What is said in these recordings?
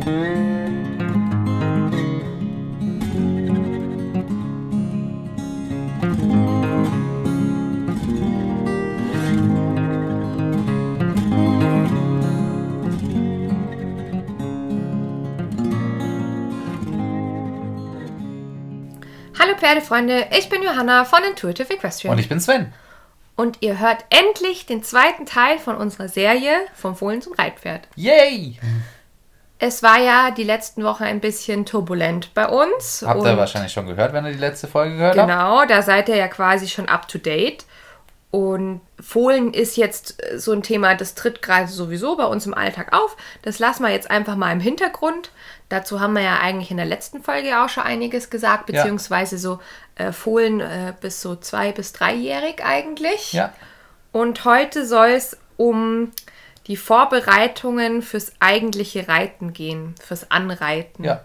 Hallo Pferdefreunde, ich bin Johanna von Intuitive Equestrian. Und ich bin Sven. Und ihr hört endlich den zweiten Teil von unserer Serie vom Fohlen zum Reitpferd. Yay! Es war ja die letzten Wochen ein bisschen turbulent bei uns. Habt ihr wahrscheinlich schon gehört, wenn ihr die letzte Folge gehört habt? Genau, da seid ihr ja quasi schon up to date. Und Fohlen ist jetzt äh, so ein Thema, das tritt gerade sowieso bei uns im Alltag auf. Das lassen wir jetzt einfach mal im Hintergrund. Dazu haben wir ja eigentlich in der letzten Folge auch schon einiges gesagt, Ja. beziehungsweise so äh, Fohlen äh, bis so zwei- bis dreijährig eigentlich. Ja. Und heute soll es um die Vorbereitungen fürs eigentliche Reiten gehen, fürs Anreiten. Ja.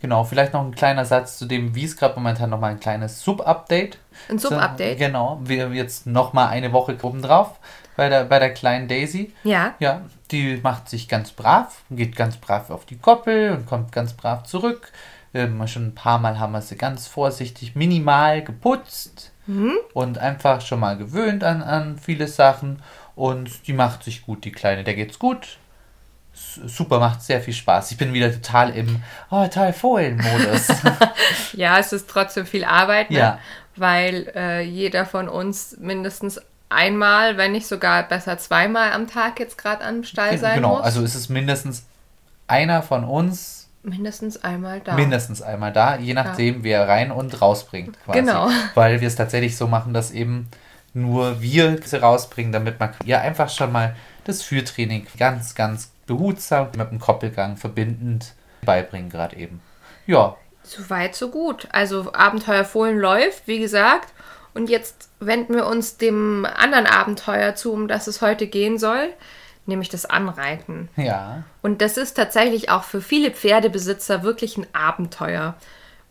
Genau, vielleicht noch ein kleiner Satz zu dem, wie es gerade momentan nochmal ein kleines Sub-Update. Ein Sub-Update? So, Genau, wir haben jetzt nochmal eine Woche oben drauf bei der, bei der kleinen Daisy. Ja. Ja, die macht sich ganz brav, geht ganz brav auf die Koppel und kommt ganz brav zurück. Ähm, schon ein paar Mal haben wir sie ganz vorsichtig minimal geputzt und einfach schon mal gewöhnt an, an viele Sachen. Und die macht sich gut, die Kleine. Der geht's gut. Super, macht sehr viel Spaß. Ich bin wieder total im oh, total Fohlen-Modus. Ja, es ist trotzdem viel Arbeit, ne? Ja. weil äh, jeder von uns mindestens einmal, wenn nicht sogar besser zweimal am Tag jetzt gerade am Stall sein genau, muss. also es ist mindestens einer von uns mindestens einmal da. mindestens einmal da, je nachdem, wer rein und rausbringt. Quasi. Genau. Weil wir es tatsächlich so machen, dass eben nur wir sie rausbringen, damit man ihr einfach schon mal das Führtraining ganz, ganz behutsam mit dem Koppelgang verbindend beibringen, gerade eben. Ja, So weit, so gut. Also Abenteuer Fohlen läuft, wie gesagt. Und jetzt wenden wir uns dem anderen Abenteuer zu, um das es heute gehen soll, nämlich das Anreiten. ja, Und das ist tatsächlich auch für viele Pferdebesitzer wirklich ein Abenteuer,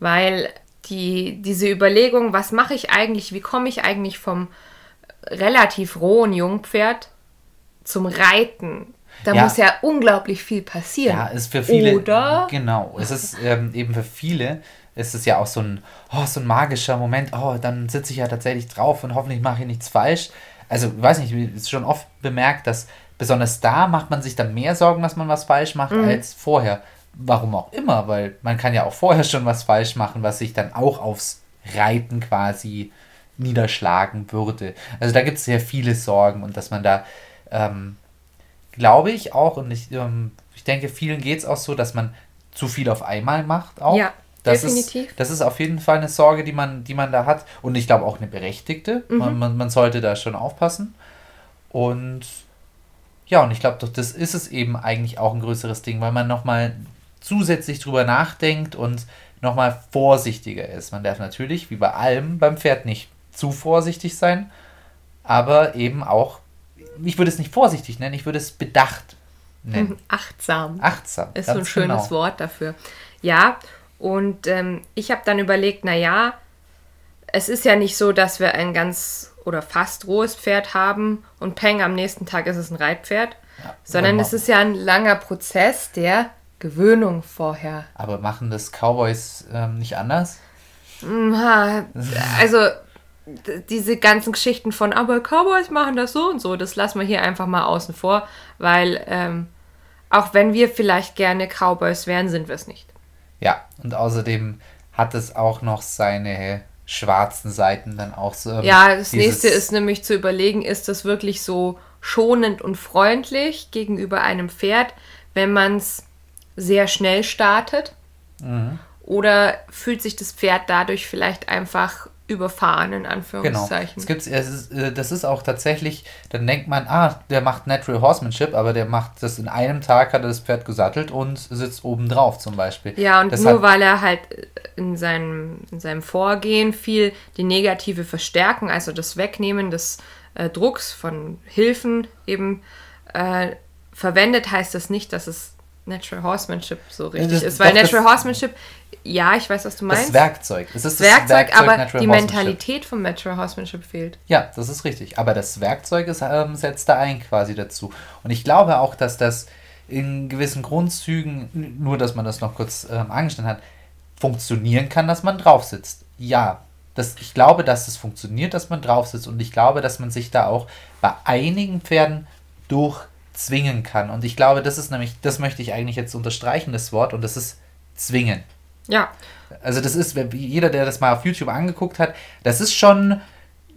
weil die, diese Überlegung, was mache ich eigentlich, wie komme ich eigentlich vom relativ rohen Jungpferd zum Reiten, da Ja. muss ja unglaublich viel passieren. Ja, ist für viele. Oder? Genau. Es ist ähm, eben für viele, ist es ja auch so ein, oh, so ein magischer Moment. Oh, dann sitze ich ja tatsächlich drauf und hoffentlich mache ich nichts falsch. Also, ich weiß nicht, es ist schon oft bemerkt, dass besonders da macht man sich dann mehr Sorgen, dass man was falsch macht, Mhm. als vorher. Warum auch immer, weil man kann ja auch vorher schon was falsch machen, was sich dann auch aufs Reiten quasi niederschlagen würde. Also da gibt es sehr viele Sorgen und dass man da ähm, glaube ich auch, und ich, ähm, ich denke, vielen geht es auch so, dass man zu viel auf einmal macht auch. Ja, das definitiv. Ist, das ist auf jeden Fall eine Sorge, die man, die man da hat. Und ich glaube auch eine berechtigte. Mhm. Man, man, man sollte da schon aufpassen. Und ja, und ich glaube, doch, das ist es eben eigentlich auch ein größeres Ding, weil man nochmal zusätzlich drüber nachdenkt und nochmal vorsichtiger ist. Man darf natürlich, wie bei allem, beim Pferd nicht zu vorsichtig sein, aber eben auch, ich würde es nicht vorsichtig nennen, ich würde es bedacht nennen. Achtsam. Achtsam. Ist so ein schönes genau. Wort dafür. Ja, und ähm, ich habe dann überlegt, naja, es ist ja nicht so, dass wir ein ganz oder fast rohes Pferd haben und peng, am nächsten Tag ist es ein Reitpferd, sondern genau. es ist ja ein langer Prozess der Gewöhnung vorher. Aber machen das Cowboys ähm, nicht anders? Ha, Also diese ganzen Geschichten von, aber Cowboys machen das so und so, das lassen wir hier einfach mal außen vor, weil ähm, auch wenn wir vielleicht gerne Cowboys wären, sind wir es nicht. Ja, und außerdem hat es auch noch seine schwarzen Seiten dann auch so. ähm, Ja, das nächste ist nämlich zu überlegen, ist das wirklich so schonend und freundlich gegenüber einem Pferd, wenn man es sehr schnell startet? Mhm. Oder fühlt sich das Pferd dadurch vielleicht einfach überfahren, in Genau. Anführungszeichen? Es gibt, es ist, äh, das ist auch tatsächlich, dann denkt man, ah, der macht Natural Horsemanship, aber der macht das in einem Tag, hat er das Pferd gesattelt und sitzt oben drauf zum Beispiel. Ja, und das nur weil er halt in seinem, in seinem Vorgehen viel die negative Verstärken, also das Wegnehmen des äh, Drucks von Hilfen eben äh, verwendet, heißt das nicht, dass es Natural Horsemanship so richtig das- ist. Weil das- Natural Horsemanship, ja, ich weiß, was du meinst. das Werkzeug. Es ist das Werkzeug, aber Natural die. Mentalität vom Natural Horsemanship fehlt. Ja, das ist richtig. Aber das Werkzeug ist, ähm, setzt da ein quasi dazu. Und ich glaube auch, dass das in gewissen Grundzügen, nur dass man das noch kurz ähm, angeschnitten hat, funktionieren kann, dass man drauf sitzt. Ja, das, ich glaube, dass es funktioniert, dass man drauf sitzt und ich glaube, dass man sich da auch bei einigen Pferden durchzwingen kann. Und ich glaube, das ist nämlich, das möchte ich eigentlich jetzt unterstreichen, das Wort, und das ist zwingen. Ja. Also das ist, jeder, der das mal auf YouTube angeguckt hat, das ist schon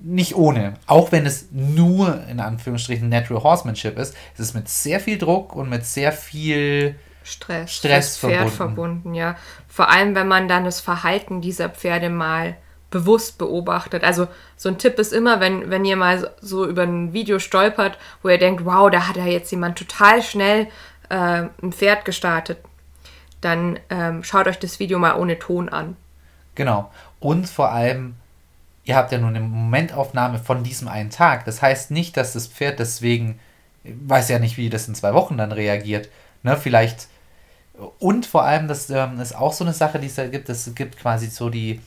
nicht ohne. Auch wenn es nur in Anführungsstrichen Natural Horsemanship ist, es ist mit sehr viel Druck und mit sehr viel Stress, Stress Pferd verbunden. verbunden, ja. Vor allem, wenn man dann das Verhalten dieser Pferde mal bewusst beobachtet. Also so ein Tipp ist immer, wenn, wenn ihr mal so über ein Video stolpert, wo ihr denkt, wow, da hat ja jetzt jemand total schnell äh, ein Pferd gestartet, dann ähm, schaut euch das Video mal ohne Ton an. Genau. Und vor allem, ihr habt ja nur eine Momentaufnahme von diesem einen Tag. Das heißt nicht, dass das Pferd deswegen, ich weiß ja nicht, wie das in zwei Wochen dann reagiert. Ne, vielleicht. Und vor allem, das ähm, ist auch so eine Sache, die es da gibt. Es gibt quasi so die,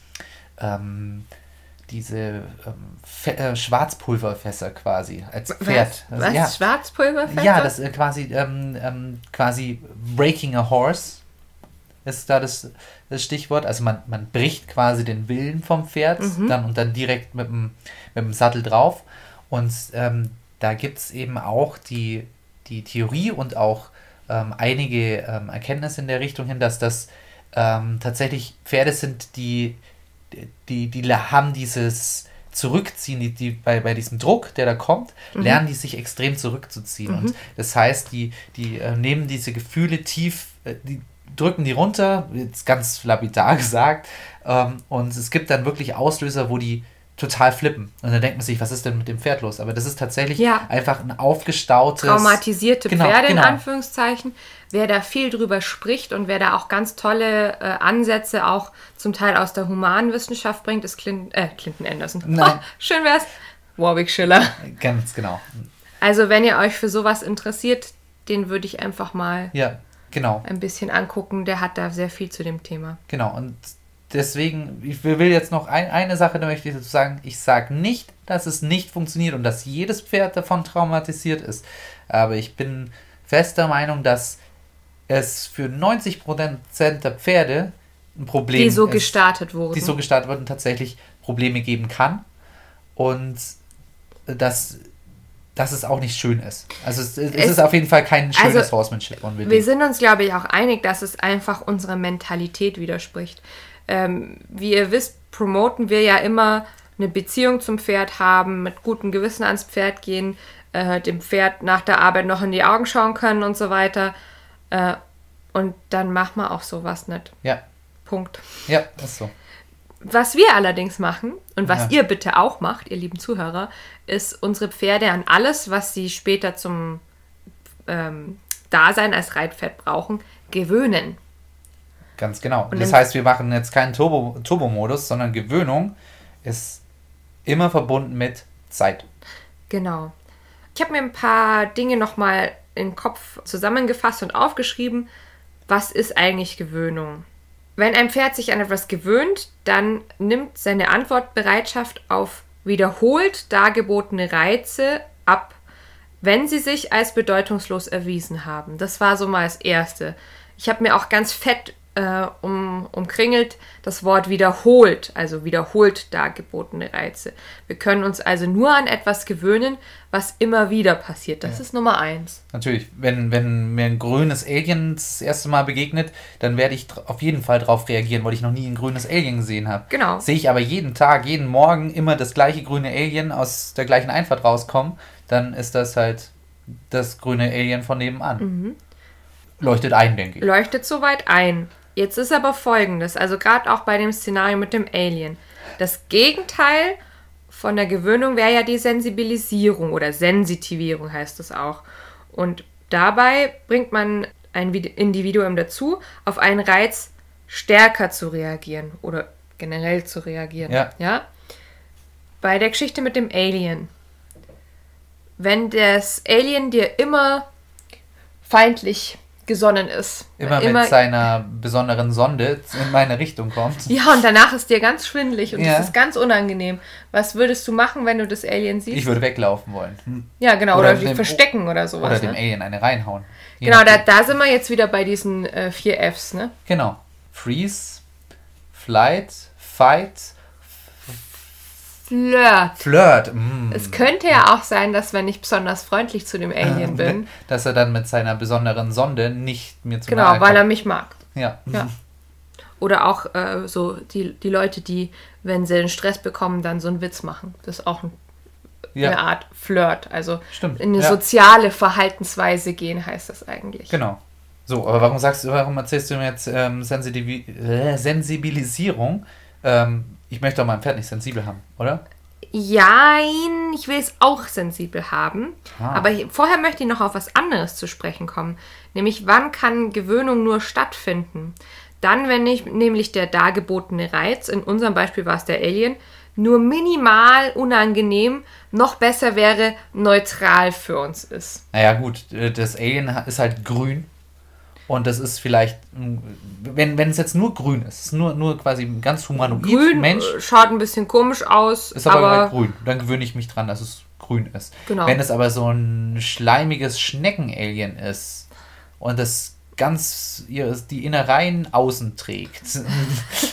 ähm, diese ähm, äh, Schwarzpulverfässer quasi als Pferd. Was? Also, Was? ja. Schwarzpulverfässer? Ja, das äh, quasi, ähm, ähm, quasi breaking a horse ist da das, das Stichwort. Also man, man bricht quasi den Willen vom Pferd dann und dann direkt mit dem, mit dem Sattel drauf. Und ähm, da gibt es eben auch die, die Theorie und auch ähm, einige ähm, Erkenntnisse in der Richtung hin, dass das ähm, tatsächlich Pferde sind, die, die, die haben dieses Zurückziehen, die, die bei, bei diesem Druck, der da kommt, lernen die sich extrem zurückzuziehen. Und das heißt, die, die äh, nehmen diese Gefühle tief, äh, die drücken die runter, jetzt ganz lapidar gesagt, ähm, und es gibt dann wirklich Auslöser, wo die total flippen. Und dann denkt man sich, was ist denn mit dem Pferd los? Aber das ist tatsächlich Ja. einfach ein aufgestautes... traumatisierte Genau, Pferde in genau. Anführungszeichen. Wer da viel drüber spricht und wer da auch ganz tolle äh, Ansätze auch zum Teil aus der Humanwissenschaft bringt, ist Clinton, äh, Clinton Anderson. Nein. Oh, schön wär's. Warwick Schiller. Ganz genau. Also wenn ihr euch für sowas interessiert, den würde ich einfach mal Ja, genau. ein bisschen angucken. Der hat da sehr viel zu dem Thema. Genau, und deswegen, ich will jetzt noch ein, eine Sache, da möchte ich dazu sagen. Ich sage nicht, dass es nicht funktioniert und dass jedes Pferd davon traumatisiert ist. Aber ich bin fester Meinung, dass es für 90% der Pferde ein Problem Die so ist, gestartet wurden. die so gestartet wurden, tatsächlich Probleme geben kann. Und dass, dass es auch nicht schön ist. Also es, es, Es- ist auf jeden Fall kein schönes also, Horsemanship unbedingt. Wir sind uns, glaube ich, auch einig, dass es einfach unserer Mentalität widerspricht. Ähm, wie ihr wisst, promoten wir ja immer eine Beziehung zum Pferd haben, mit gutem Gewissen ans Pferd gehen, äh, dem Pferd nach der Arbeit noch in die Augen schauen können und so weiter. Äh, und dann machen wir auch sowas nicht. ja, Punkt. ja, ist so. Was wir allerdings machen und was Ja. ihr bitte auch macht, ihr lieben Zuhörer, ist unsere Pferde an alles, was sie später zum ähm, Dasein als Reitpferd brauchen, gewöhnen. Ganz genau. Und das heißt, wir machen jetzt keinen Turbo- Turbo-Modus, sondern Gewöhnung ist immer verbunden mit Zeit. Genau. Ich habe mir ein paar Dinge nochmal im Kopf zusammengefasst und aufgeschrieben. Was ist eigentlich Gewöhnung? Wenn ein Pferd sich an etwas gewöhnt, dann nimmt seine Antwortbereitschaft auf wiederholt dargebotene Reize ab, wenn sie sich als bedeutungslos erwiesen haben. Das war so mal das Erste. Ich habe mir auch ganz fett äh, um, umkringelt das Wort wiederholt, also wiederholt dargebotene Reize. Wir können uns also nur an etwas gewöhnen, was immer wieder passiert. Das ist Nummer eins. Natürlich, wenn, wenn mir ein grünes Alien das erste Mal begegnet, dann werde ich auf jeden Fall darauf reagieren, weil ich noch nie ein grünes Alien gesehen habe. Genau. Sehe ich aber jeden Tag, jeden Morgen immer das gleiche grüne Alien aus der gleichen Einfahrt rauskommen, dann ist das halt das grüne Alien von nebenan. Mhm. Leuchtet ein, denke ich. leuchtet soweit ein. Jetzt ist aber folgendes, also gerade auch bei dem Szenario mit dem Alien. Das Gegenteil von der Gewöhnung wäre ja die Sensibilisierung oder Sensitivierung heißt es auch. Und dabei bringt man ein Vid- Individuum dazu, auf einen Reiz stärker zu reagieren oder generell zu reagieren. Ja. ja? Bei der Geschichte mit dem Alien. Wenn das Alien dir immer feindlich gesonnen ist. Immer, mit seiner besonderen Sonde in meine Richtung kommt. Ja, und danach ist dir ganz schwindelig und Ja. das ist ganz unangenehm. Was würdest du machen, wenn du das Alien siehst? Ich würde weglaufen wollen. Hm. ja, genau, oder, oder dich verstecken oder sowas. Oder dem ne? Alien eine reinhauen. Je Genau, da, da sind wir jetzt wieder bei diesen äh, vier Fs, ne? Genau. Freeze, Flight, Fight, Flirt. Flirt. Mm. Es könnte ja auch sein, dass wenn ich besonders freundlich zu dem Alien bin, Dass er dann mit seiner besonderen Sonde nicht mir zu genau, weil er mich mag. Ja. Ja. Oder auch äh, so die, die Leute, die, wenn sie einen Stress bekommen, dann so einen Witz machen. Das ist auch ein, ja. eine Art Flirt. Also Stimmt, in eine ja. soziale Verhaltensweise gehen heißt das eigentlich. Genau. So, aber warum sagst du, warum erzählst du mir jetzt ähm, äh, Sensibilisierung? Ähm, ich möchte doch mein Pferd nicht sensibel haben, oder? Jein, ich will es auch sensibel haben. Ah. Aber vorher möchte ich noch auf was anderes zu sprechen kommen. Nämlich, wann kann Gewöhnung nur stattfinden? Dann, wenn nicht, nämlich der dargebotene Reiz, in unserem Beispiel war es der Alien, nur minimal unangenehm, noch besser wäre, neutral für uns ist. Naja, gut, äh, das Alien ist halt grün. Und das ist vielleicht, wenn, wenn es jetzt nur grün ist, ist nur, nur quasi ein ganz humanoid Grün Mensch, äh, schaut ein bisschen komisch aus, ist aber, aber, grün. Dann gewöhne ich mich dran, dass es grün ist. Genau. Wenn es aber so ein schleimiges Schnecken-Alien ist und das ganz die Innereien außen trägt,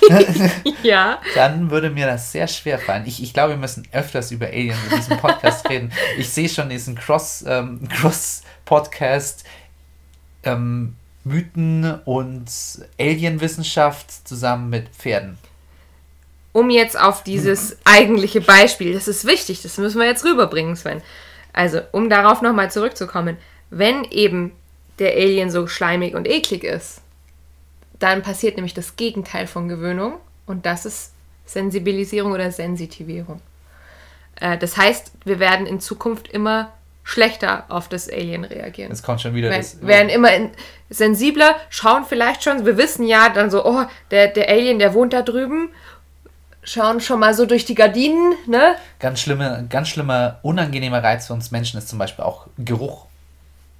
ja, dann würde mir das sehr schwer fallen. Ich, ich glaube, wir müssen öfters über Aliens in diesem Podcast reden. Ich sehe schon diesen Cross, ähm, Cross-Podcast ähm, Mythen und Alienwissenschaft zusammen mit Pferden. um jetzt auf dieses eigentliche Beispiel, das ist wichtig, das müssen wir jetzt rüberbringen, Sven. Also, um darauf nochmal zurückzukommen, wenn eben der Alien so schleimig und eklig ist, dann passiert nämlich das Gegenteil von Gewöhnung und das ist Sensibilisierung oder Sensitivierung. Äh, das heißt, wir werden in Zukunft immer schlechter auf das Alien reagieren. Jetzt kommt schon wieder Wir das. werden immer in, sensibler, schauen vielleicht schon, wir wissen ja dann so, oh, der, der Alien, der wohnt da drüben, schauen schon mal so durch die Gardinen, ne? Ganz schlimme, ganz schlimmer, unangenehmer Reiz für uns Menschen ist zum Beispiel auch Geruch.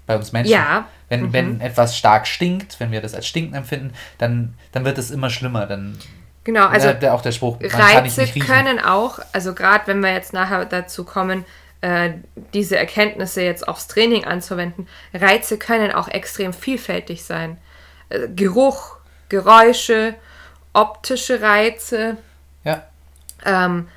Bei uns Menschen. Ja. Mhm. Wenn, wenn etwas stark stinkt, wenn wir das als stinken empfinden, dann, dann wird es immer schlimmer. Dann Genau, also ja, der, auch der Spruch, Reize können auch, also gerade wenn wir jetzt nachher dazu kommen, äh, diese Erkenntnisse jetzt aufs Training anzuwenden, Reize können auch extrem vielfältig sein. Äh, Geruch, Geräusche, optische Reize, Ja, ähm,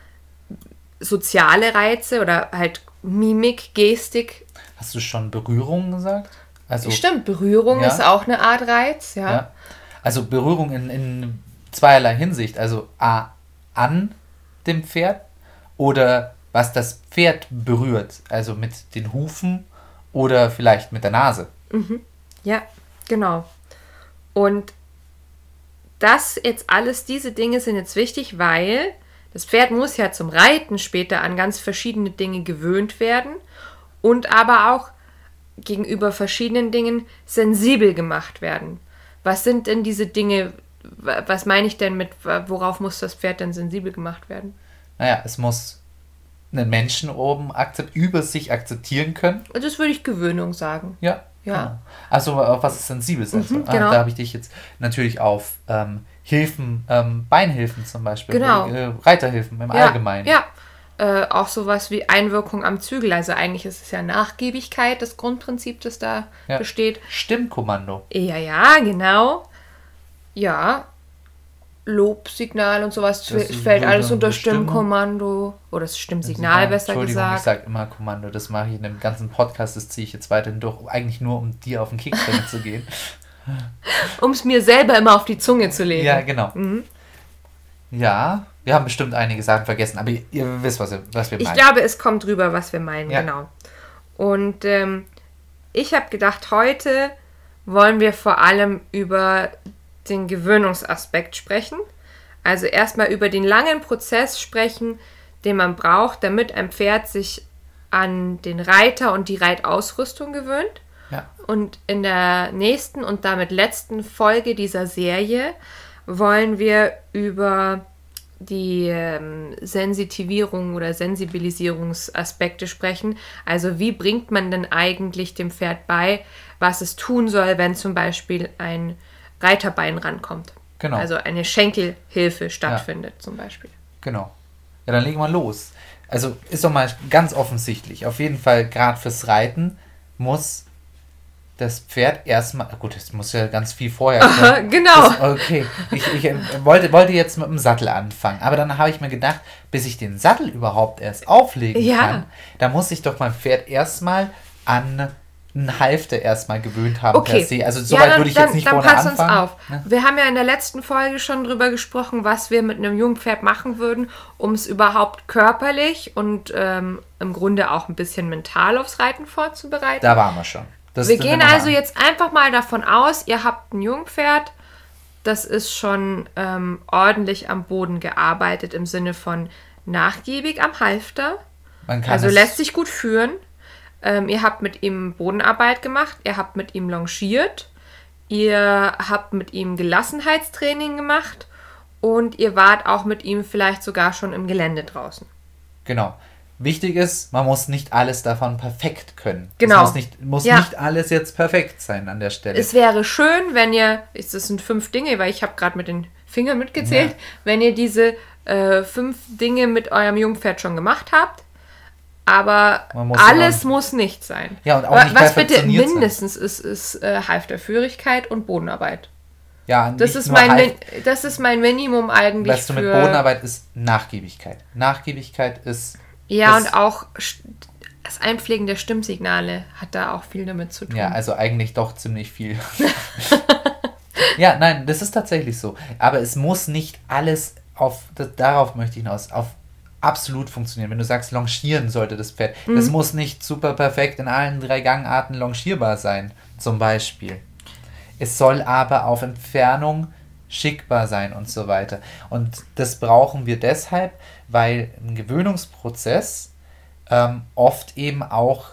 soziale Reize oder halt Mimik, Gestik. hast du schon Berührung gesagt? Also, Stimmt, Berührung Ja. ist auch eine Art Reiz, ja. Ja. Also Berührung in, in zweierlei Hinsicht. Also A, an dem Pferd oder was das Pferd berührt. Also mit den Hufen oder vielleicht mit der Nase. Ja, genau. Und das jetzt alles, diese Dinge sind jetzt wichtig, weil das Pferd muss ja zum Reiten später an ganz verschiedene Dinge gewöhnt werden und aber auch gegenüber verschiedenen Dingen sensibel gemacht werden. Was sind denn diese Dinge, wa- was meine ich denn mit, worauf muss das Pferd denn sensibel gemacht werden? Naja, es muss einen Menschen oben akzept, über sich akzeptieren können. Und das würde ich Gewöhnung sagen. Ja. Ja. genau. Also auf was ist sensibel ist. Mhm, ah, genau. Da habe ich dich jetzt natürlich auf ähm, Hilfen, ähm, Beinhilfen zum Beispiel, Genau. äh, Reiterhilfen im Ja, Allgemeinen. Ja. Äh, auch sowas wie Einwirkung am Zügel. Also eigentlich ist es ja Nachgiebigkeit, das Grundprinzip, das da Ja. besteht. Stimmkommando. Ja, ja, genau. Ja. Lobsignal und sowas Das fällt alles unter. Stimmkommando. Oder das Stimmsignal, besser Entschuldigung, ich gesagt. sage immer Kommando. Das mache ich in dem ganzen Podcast. Das ziehe ich jetzt weiterhin durch. Eigentlich nur, um dir auf den damit zu gehen. Um es mir selber immer auf die Zunge zu legen. Ja, genau. Mhm. Ja, wir haben bestimmt einige Sachen vergessen, aber ihr, ihr wisst, was, was wir Ich meinen. glaube, es kommt rüber, was wir meinen, Ja. genau. Und ähm, ich habe gedacht, heute wollen wir vor allem über den Gewöhnungsaspekt sprechen. Also erstmal über den langen Prozess sprechen, den man braucht, damit ein Pferd sich an den Reiter und die Reitausrüstung gewöhnt. ja. Und in der nächsten und damit letzten Folge dieser Serie wollen wir über die ähm, Sensitivierung oder Sensibilisierungsaspekte sprechen. Also wie bringt man denn eigentlich dem Pferd bei, was es tun soll, wenn zum Beispiel ein Reiterbein rankommt? Genau. Also eine Schenkelhilfe stattfindet ja. zum Beispiel. Genau. Ja, dann legen wir los. Also ist doch mal ganz offensichtlich. Auf jeden Fall, gerade fürs Reiten muss das Pferd erstmal. Gut, es muss ja ganz viel vorher. Aha, genau. Das, okay. Ich, ich äh, wollte, wollte jetzt mit dem Sattel anfangen. Aber dann habe ich mir gedacht, bis ich den Sattel überhaupt erst auflegen ja. kann, da muss ich doch mein Pferd erstmal an einen Halfter erstmal gewöhnt haben okay. per se. Also so ja, weit würde ich dann, jetzt nicht dann vorne pass anfangen. Uns auf. Ne? Wir haben ja in der letzten Folge schon drüber gesprochen, was wir mit einem Jungpferd machen würden, um es überhaupt körperlich und ähm, im Grunde auch ein bisschen mental aufs Reiten vorzubereiten. Da waren wir schon. Das wir gehen also jetzt einfach mal davon aus, ihr habt ein Jungpferd, das ist schon ähm, ordentlich am Boden gearbeitet im Sinne von nachgiebig am Halfter. also lässt sich gut führen. Ähm, ihr habt mit ihm Bodenarbeit gemacht, ihr habt mit ihm longiert, ihr habt mit ihm Gelassenheitstraining gemacht und ihr wart auch mit ihm vielleicht sogar schon im Gelände draußen. Genau. Wichtig ist, man muss nicht alles davon perfekt können. Genau. Es muss, nicht, muss ja. nicht alles jetzt perfekt sein an der Stelle. Es wäre schön, wenn ihr, das sind fünf Dinge, weil ich habe gerade mit den Fingern mitgezählt, ja. wenn ihr diese äh, fünf Dinge mit eurem Jungpferd schon gemacht habt. Aber muss alles aber, muss nicht sein. Ja, und auch nicht Was bitte mindestens sein. ist, ist äh, Halfterführigkeit und Bodenarbeit. Ja, das ist, mein, Half das ist mein Minimum eigentlich. Was du mit Bodenarbeit ist Nachgiebigkeit. Nachgiebigkeit ist ja, und auch das Einpflegen der Stimmsignale hat da auch viel damit zu tun. Ja, also eigentlich doch ziemlich viel. ja, nein, das ist tatsächlich so. Aber es muss nicht alles auf, das, darauf möchte ich hinaus, auf absolut funktionieren. Wenn du sagst, longieren sollte das Pferd, mhm. das muss nicht super perfekt in allen drei Gangarten longierbar sein, zum Beispiel. Es soll aber auf Entfernung schickbar sein und so weiter. Und das brauchen wir deshalb, weil ein Gewöhnungsprozess ähm, oft eben auch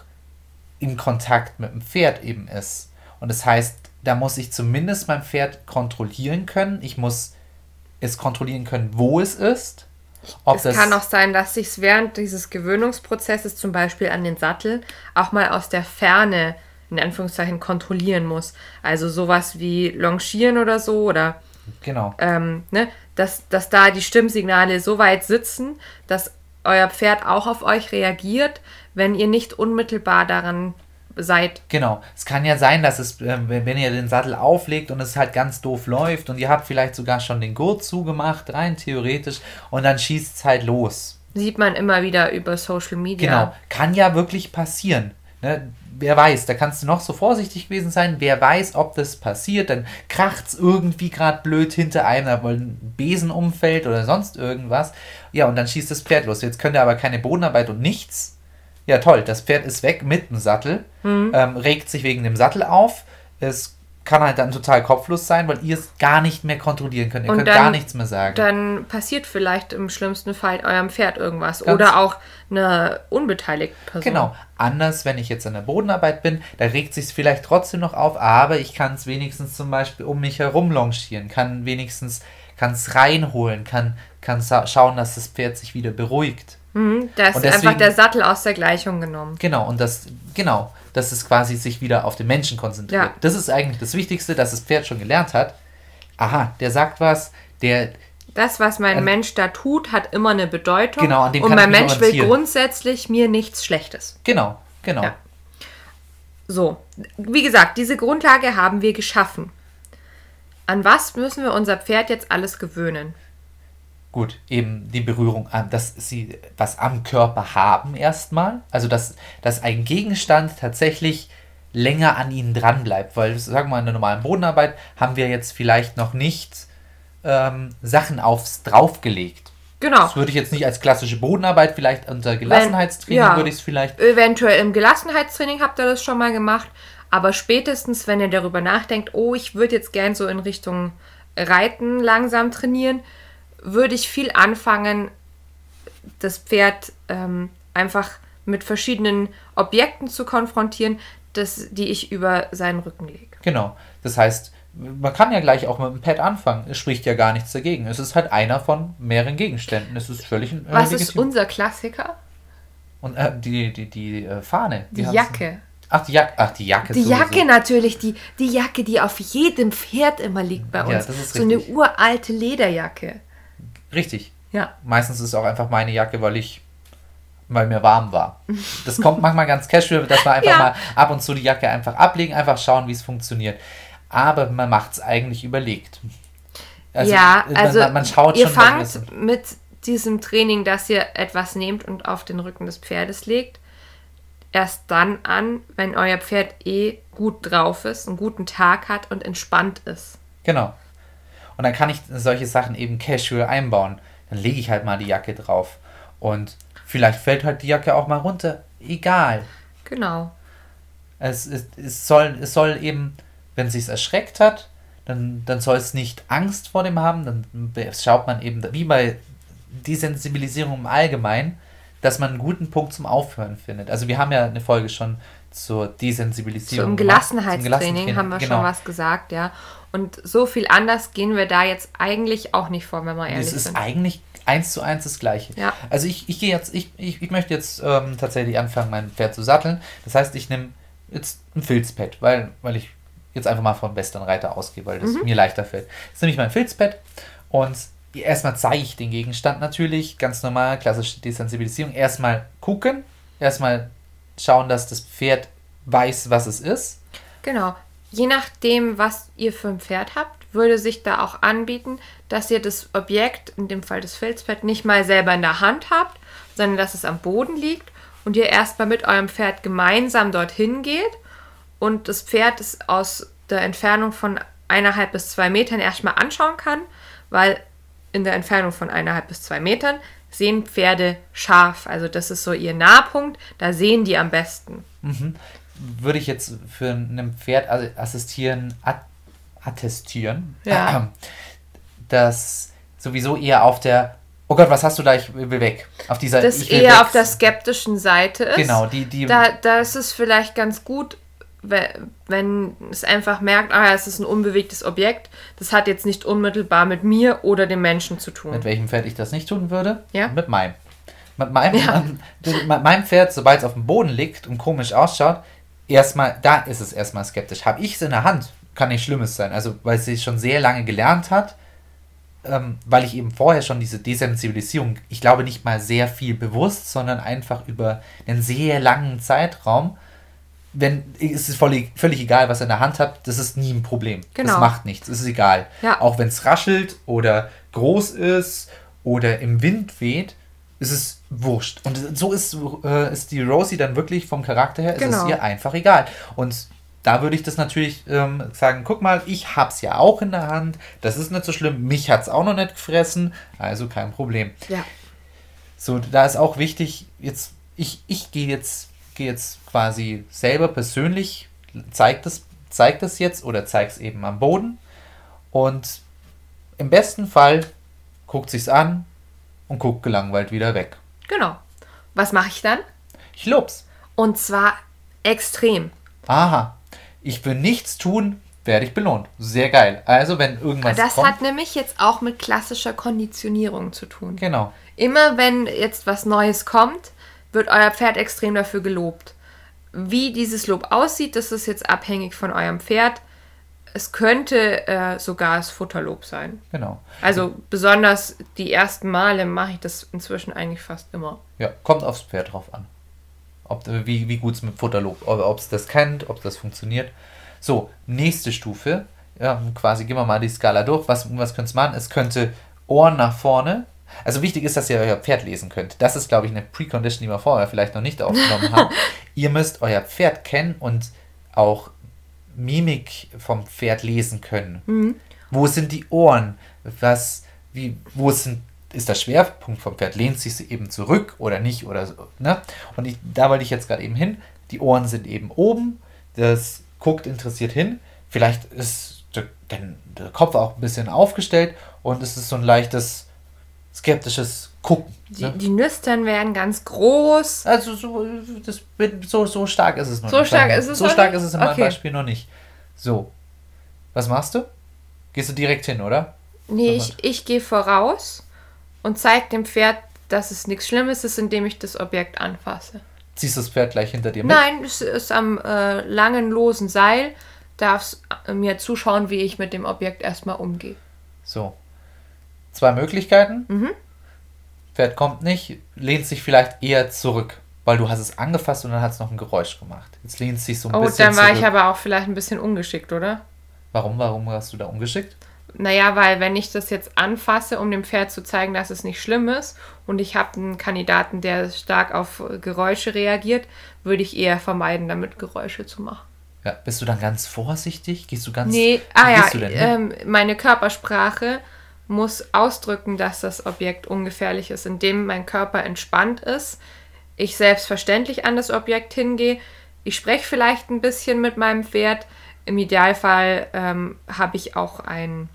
im Kontakt mit dem Pferd eben ist. Und das heißt, da muss ich zumindest mein Pferd kontrollieren können. Ich muss es kontrollieren können, wo es ist. Ob es kann auch sein, dass sich während dieses Gewöhnungsprozesses zum Beispiel an den Sattel auch mal aus der Ferne in Anführungszeichen kontrollieren muss. Also sowas wie Longieren oder so oder Genau. Ähm, ne, dass, dass da die Stimmsignale so weit sitzen, dass euer Pferd auch auf euch reagiert, wenn ihr nicht unmittelbar daran seid. Genau. Es kann ja sein, dass es, äh, wenn ihr den Sattel auflegt und es halt ganz doof läuft und ihr habt vielleicht sogar schon den Gurt zugemacht, rein theoretisch, und dann schießt es halt los. Sieht man immer wieder über Social Media. Genau. Kann ja wirklich passieren. Ne? wer weiß, da kannst du noch so vorsichtig gewesen sein, wer weiß, ob das passiert, dann kracht es irgendwie gerade blöd hinter einem, weil ein Besen umfällt oder sonst irgendwas. Ja, und dann schießt das Pferd los. Jetzt könnt ihr aber keine Bodenarbeit und nichts. Ja, toll, das Pferd ist weg mit dem Sattel, mhm. ähm, regt sich wegen dem Sattel auf, es kann halt dann total kopflos sein, weil ihr es gar nicht mehr kontrollieren könnt. Ihr und könnt dann, gar nichts mehr sagen. Dann passiert vielleicht im schlimmsten Fall eurem Pferd irgendwas. Ganz oder auch eine unbeteiligte Person. Genau. Anders, wenn ich jetzt an der Bodenarbeit bin, da regt sich vielleicht trotzdem noch auf, aber ich kann es wenigstens zum Beispiel um mich herum longieren, kann wenigstens kann es reinholen, kann, kann schauen, dass das Pferd sich wieder beruhigt. Mhm, da ist deswegen, einfach der Sattel aus der Gleichung genommen. Genau, und das, genau, dass es quasi sich wieder auf den Menschen konzentriert. Ja. Das ist eigentlich das Wichtigste, dass das Pferd schon gelernt hat. Aha, der sagt was, der. Das, was mein äh, Mensch da tut, hat immer eine Bedeutung. Genau, an dem Und mein Mensch will grundsätzlich mir nichts Schlechtes. Genau, genau. Ja. So, wie gesagt, diese Grundlage haben wir geschaffen. An was müssen wir unser Pferd jetzt alles gewöhnen? Gut, eben die Berührung an, dass sie was am Körper haben erstmal. Also dass, dass ein Gegenstand tatsächlich länger an ihnen dran bleibt. Weil, sagen wir mal, in der normalen Bodenarbeit haben wir jetzt vielleicht noch nicht ähm, Sachen aufs draufgelegt. Genau. Das würde ich jetzt nicht als klassische Bodenarbeit, vielleicht unter Gelassenheitstraining Wenn, ja, würde ich es vielleicht. Eventuell im Gelassenheitstraining habt ihr das schon mal gemacht. Aber spätestens, wenn ihr darüber nachdenkt, oh, ich würde jetzt gern so in Richtung Reiten langsam trainieren, würde ich viel anfangen, das Pferd ähm, einfach mit verschiedenen Objekten zu konfrontieren, das, die ich über seinen Rücken lege. Genau. Das heißt, man kann ja gleich auch mit dem Pad anfangen. Es spricht ja gar nichts dagegen. Es ist halt einer von mehreren Gegenständen. Es ist völlig. Äh, Was legitim. ist unser Klassiker? Und äh, die, die, die äh, Fahne. Die Jacke. Ach, die Jacke. Ach, die Jacke. Die sowieso. Jacke natürlich. Die, die Jacke, die auf jedem Pferd immer liegt bei uns. Ja, das ist so richtig. eine uralte Lederjacke. Richtig. Ja. Meistens ist es auch einfach meine Jacke, weil ich weil mir warm war. Das kommt manchmal ganz casual, dass wir einfach ja. mal ab und zu die Jacke einfach ablegen, einfach schauen, wie es funktioniert. Aber man macht es eigentlich überlegt. Also, ja, also man, man schaut ihr schon, fangt mit diesem Training, dass ihr etwas nehmt und auf den Rücken des Pferdes legt, erst dann an, wenn euer Pferd eh gut drauf ist, einen guten Tag hat und entspannt ist. Genau. Und dann kann ich solche Sachen eben casual einbauen. Dann lege ich halt mal die Jacke drauf. Und vielleicht fällt halt die Jacke auch mal runter. Egal. Genau. Es, es, es, soll, es soll eben, wenn es sich erschreckt hat, dann, dann soll es nicht Angst vor dem haben. Dann schaut man eben, wie bei Desensibilisierung im Allgemeinen, dass man einen guten Punkt zum Aufhören findet. Also wir haben ja eine Folge schon zur Desensibilisierung. Zum Gelassenheitstraining haben wir genau. schon was gesagt, ja. Und so viel anders gehen wir da jetzt eigentlich auch nicht vor, wenn wir ehrlich sind. Es ist eigentlich eins zu eins das gleiche. Ja. Also ich, ich gehe jetzt, ich, ich, ich möchte jetzt ähm, tatsächlich anfangen, mein Pferd zu satteln. Das heißt, ich nehme jetzt ein Filzpad, weil, weil ich jetzt einfach mal vom Westernreiter ausgehe, weil das mhm. mir leichter fällt. Jetzt nehme ich mein Filzpad und erstmal zeige ich den Gegenstand natürlich, ganz normal, klassische Desensibilisierung. Erstmal gucken, erstmal schauen, dass das Pferd weiß, was es ist. Genau. Je nachdem, was ihr für ein Pferd habt, würde sich da auch anbieten, dass ihr das Objekt, in dem Fall das Filzpad, nicht mal selber in der Hand habt, sondern dass es am Boden liegt und ihr erstmal mit eurem Pferd gemeinsam dorthin geht und das Pferd es aus der Entfernung von eineinhalb bis zwei Metern erstmal anschauen kann, weil in der Entfernung von eineinhalb bis zwei Metern sehen Pferde scharf. Also das ist so ihr Nahpunkt, da sehen die am besten. Mhm. Würde ich jetzt für ein Pferd assistieren, attestieren, ja. dass sowieso eher auf der Oh Gott, was hast du da? Ich will weg. Auf dieser Das eher weg. auf der skeptischen Seite ist. Genau, die, die. Da, da ist es vielleicht ganz gut, wenn es einfach merkt, ah, es ist ein unbewegtes Objekt, das hat jetzt nicht unmittelbar mit mir oder dem Menschen zu tun. Mit welchem Pferd ich das nicht tun würde? Ja. Mit meinem. Mit meinem, ja. mit meinem Pferd, sobald es auf dem Boden liegt und komisch ausschaut, erstmal, da ist es erstmal skeptisch. Habe ich es in der Hand, kann nicht Schlimmes sein. Also, weil sie schon sehr lange gelernt hat, ähm, weil ich eben vorher schon diese Desensibilisierung, ich glaube nicht mal sehr viel bewusst, sondern einfach über einen sehr langen Zeitraum wenn es ist völlig, völlig egal, was ihr in der Hand habt, das ist nie ein Problem. Genau. Das macht nichts, es ist egal. Ja. Auch wenn es raschelt oder groß ist oder im Wind weht, ist es wurscht. Und so ist, äh, ist die Rosie dann wirklich vom Charakter her, genau. ist es genau. ihr einfach egal. Und da würde ich das natürlich ähm, sagen, guck mal, ich hab's ja auch in der Hand, das ist nicht so schlimm, mich hat's auch noch nicht gefressen, also kein Problem. Ja. So, da ist auch wichtig, jetzt, ich, ich gehe jetzt gehe jetzt quasi selber persönlich, zeig das, zeig das jetzt oder zeig es eben am Boden und im besten Fall guckt sich's an und guckt gelangweilt wieder weg. Genau. Was mache ich dann? Ich lob's. Und zwar extrem. Aha. Ich will nichts tun, werde ich belohnt. Sehr geil. Also, wenn irgendwas. Das kommt, hat nämlich jetzt auch mit klassischer Konditionierung zu tun. Genau. Immer wenn jetzt was Neues kommt, wird euer Pferd extrem dafür gelobt. Wie dieses Lob aussieht, das ist jetzt abhängig von eurem Pferd. Es könnte äh, sogar das Futterlob sein. Genau. Also besonders die ersten Male mache ich das inzwischen eigentlich fast immer. Ja, kommt aufs Pferd drauf an. Ob, wie wie gut es mit Futterlob, ob es das kennt, ob das funktioniert. So, nächste Stufe. Ja, quasi gehen wir mal die Skala durch. Was, was könnte es machen? Es könnte Ohren nach vorne, also wichtig ist, dass ihr euer Pferd lesen könnt. Das ist, glaube ich, eine Precondition, die wir vorher vielleicht noch nicht aufgenommen haben. ihr müsst euer Pferd kennen und auch Mimik vom Pferd lesen können. Mhm. Wo sind die Ohren? Was, wie, wo sind, ist der Schwerpunkt vom Pferd? Lehnt sich sie eben zurück oder nicht? Oder so, ne? Und ich, da wollte ich jetzt gerade eben hin. Die Ohren sind eben oben. Das guckt interessiert hin. Vielleicht ist der, der Kopf auch ein bisschen aufgestellt und es ist so ein leichtes skeptisches Gucken. Die, ne? die Nüstern werden ganz groß. Also so, das, so, so stark ist es noch so nicht. Stark ist es so stark ist es in meinem okay. Beispiel noch nicht. So. Was machst du? Gehst du direkt hin, oder? Nee, ich, ich gehe voraus und zeige dem Pferd, dass es nichts Schlimmes ist, indem ich das Objekt anfasse. Ziehst du das Pferd gleich hinter dir mit? Nein, es ist am äh, langen, losen Seil. Darfst äh, mir zuschauen, wie ich mit dem Objekt erstmal umgehe. So. Zwei Möglichkeiten. Mhm. Pferd kommt nicht, lehnt sich vielleicht eher zurück, weil du hast es angefasst und dann hat es noch ein Geräusch gemacht. Jetzt lehnt es sich so ein Oh, bisschen dann war zurück. ich aber auch vielleicht ein bisschen ungeschickt, oder? Warum, warum hast du da umgeschickt? Naja, weil wenn ich das jetzt anfasse, um dem Pferd zu zeigen, dass es nicht schlimm ist, und ich habe einen Kandidaten, der stark auf Geräusche reagiert, würde ich eher vermeiden, damit Geräusche zu machen. Ja, bist du dann ganz vorsichtig? Gehst du ganz. Nee, ah ja, denn hin? ähm, meine Körpersprache muss ausdrücken, dass das Objekt ungefährlich ist, indem mein Körper entspannt ist, ich selbstverständlich an das Objekt hingehe, ich spreche vielleicht ein bisschen mit meinem Pferd, im Idealfall ähm, habe ich auch ein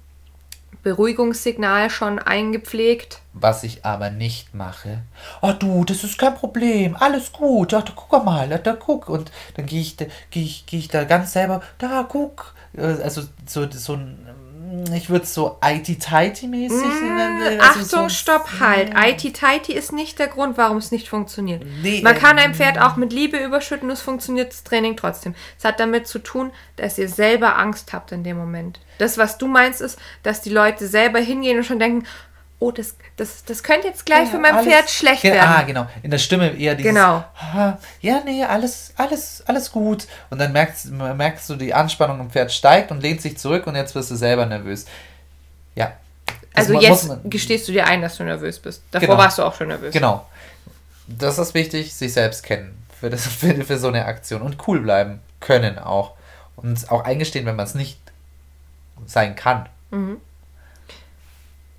Beruhigungssignal schon eingepflegt. Was ich aber nicht mache. Oh du, das ist kein Problem, alles gut. Ach, da guck mal, da, guck. Und dann gehe ich, da- gehe ich, gehe ich da ganz selber, da guck. Äh, Also so, so ein, ich würde es so IT-Tighty-mäßig nennen. Also Achtung, so, stopp, halt. IT-Tighty ist nicht der Grund, warum es nicht funktioniert. Nee, Man kann ähm, ein Pferd auch mit Liebe überschütten, es funktioniert das Training trotzdem. Es hat damit zu tun, dass ihr selber Angst habt in dem Moment. Das, was du meinst, ist, dass die Leute selber hingehen und schon denken, oh, das, das, das könnte jetzt gleich für mein alles- Pferd schlecht werden. Ah, genau. In der Stimme eher dieses. Genau. "Ah, Ja, nee, alles, alles, alles gut. Und dann merkst, merkst du, die Anspannung im Pferd steigt und lehnt sich zurück und jetzt wirst du selber nervös. Ja. Das also mu- jetzt man- gestehst du dir ein, dass du nervös bist. Davor Genau. warst du auch schon nervös. Genau. Das ist wichtig, sich selbst kennen für, das, für, für so eine Aktion und cool bleiben können auch. Und auch eingestehen, wenn man es nicht sein kann.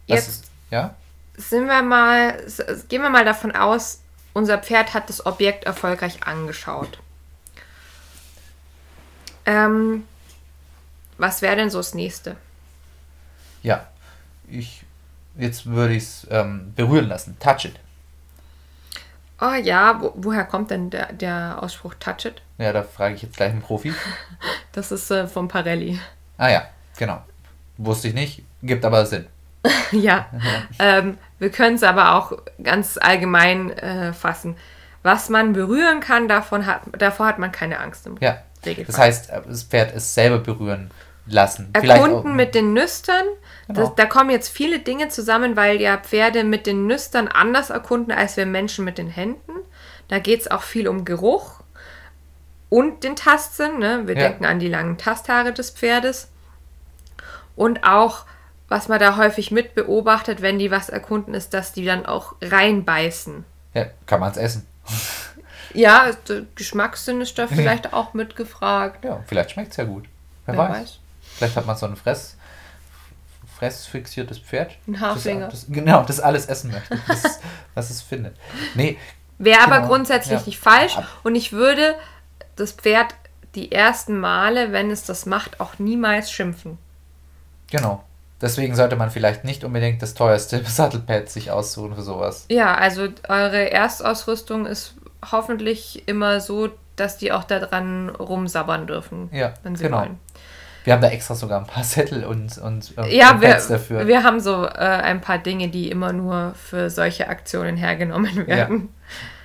Das Jetzt ja? sind wir mal, gehen wir mal davon aus, unser Pferd hat das Objekt erfolgreich angeschaut. Ähm, was wäre denn so das nächste? Ja. Ich, jetzt würde ich es ähm, berühren lassen. Touch it. Oh ja, wo, woher kommt denn der, der Ausspruch Touch it? Ja, da frage ich jetzt gleich einen Profi. Das ist äh, vom Parelli. Ah ja, genau. Wusste ich nicht, gibt aber Sinn. ja, ähm, wir können es aber auch ganz allgemein äh, fassen. Was man berühren kann, davon hat, davor hat man keine Angst im Ja. Regelfall. Das heißt, äh, das Pferd es selber berühren lassen. Erkunden mit den Nüstern. Genau. Das, da kommen jetzt viele Dinge zusammen, weil ja Pferde mit den Nüstern anders erkunden als wir Menschen mit den Händen. Da geht es auch viel um Geruch und den Tastsinn. Ne? Wir Ja. denken an die langen Tasthaare des Pferdes. Und auch, was man da häufig mit beobachtet, wenn die was erkunden, ist, dass die dann auch reinbeißen. Ja, kann man es essen. Ja, Geschmackssinn ist da vielleicht auch mitgefragt. Ja, vielleicht schmeckt es ja gut. Wer, Wer weiß. weiß. Vielleicht hat man so ein Fress, fressfixiertes Pferd. Ein Haflinger. Das, das, genau, das alles essen möchte. Das, was es findet. Nee, Wäre aber Genau, grundsätzlich ja. nicht falsch. Und ich würde das Pferd die ersten Male, wenn es das macht, auch niemals schimpfen. genau. Deswegen sollte man vielleicht nicht unbedingt das teuerste Sattelpad sich aussuchen für sowas. Ja, also eure Erstausrüstung ist hoffentlich immer so, dass die auch da dran rumsabbern dürfen, Ja, wenn sie genau. wollen. Wir haben da extra sogar ein paar Sättel und, und ähm, Ja, wir, Pads dafür. wir haben so äh, ein paar Dinge, die immer nur für solche Aktionen hergenommen werden.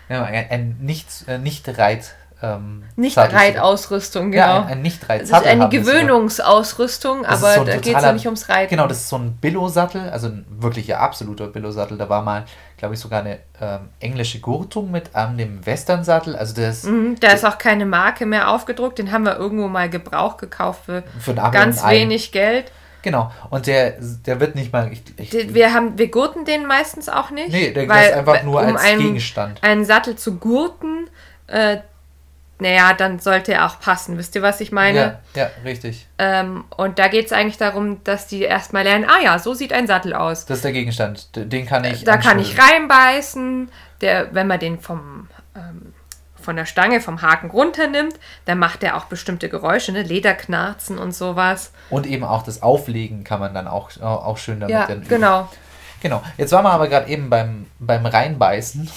ja, ein, ein nicht, äh, nicht Reit. Ähm, Nicht Reitausrüstung, genau. Ja, ein, ein nicht Reit. das ist eine Gewöhnungsausrüstung, Das aber so da geht es ja nicht ums Reiten. Genau, das ist so ein Billo-Sattel, also ein wirklicher absoluter Billo-Sattel. Da war mal, glaube ich, sogar eine ähm, englische Gurtung mit an dem Western-Sattel. Also das Mhm, Da ist auch keine Marke mehr aufgedruckt. Den haben wir irgendwo mal Gebrauch gekauft für, für ganz wenig Geld. Genau. Und der, der wird nicht mal. Ich, ich, Wir, haben, wir gurten den meistens auch nicht. nee, der weil, ist einfach nur um als einen, Gegenstand. einen Sattel zu gurten, äh, naja, dann sollte er auch passen. Wisst ihr, was ich meine? Ja, ja, richtig. Ähm, und da geht es eigentlich darum, dass die erstmal lernen, ah ja, so sieht ein Sattel aus. Das ist der Gegenstand. Den kann ich. Da kann ich reinbeißen. Der, wenn man den vom, ähm, von der Stange, vom Haken runternimmt, dann macht er auch bestimmte Geräusche, ne? Lederknarzen und sowas. Und eben auch das Auflegen kann man dann auch, auch schön damit Ja, dann üben. genau. Genau. Jetzt waren wir aber gerade eben beim, beim Reinbeißen.